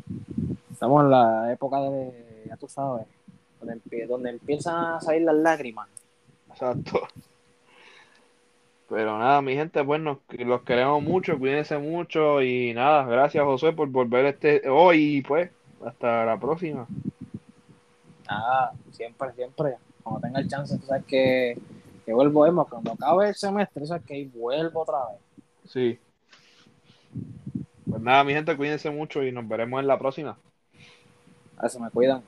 Estamos en la época de, ya tú sabes, donde, donde empiezan a salir las lágrimas. Exacto. Pero nada, mi gente, bueno, los queremos mucho, cuídense mucho y nada, gracias José por volver este hoy y pues hasta la próxima. Nada, siempre, siempre. cuando tenga el chance, tú sabes que, que vuelvo, Emma, cuando acabe el semestre, sabes que vuelvo otra vez. Sí. Pues nada, mi gente, cuídense mucho y nos veremos en la próxima. A ver si me cuidan.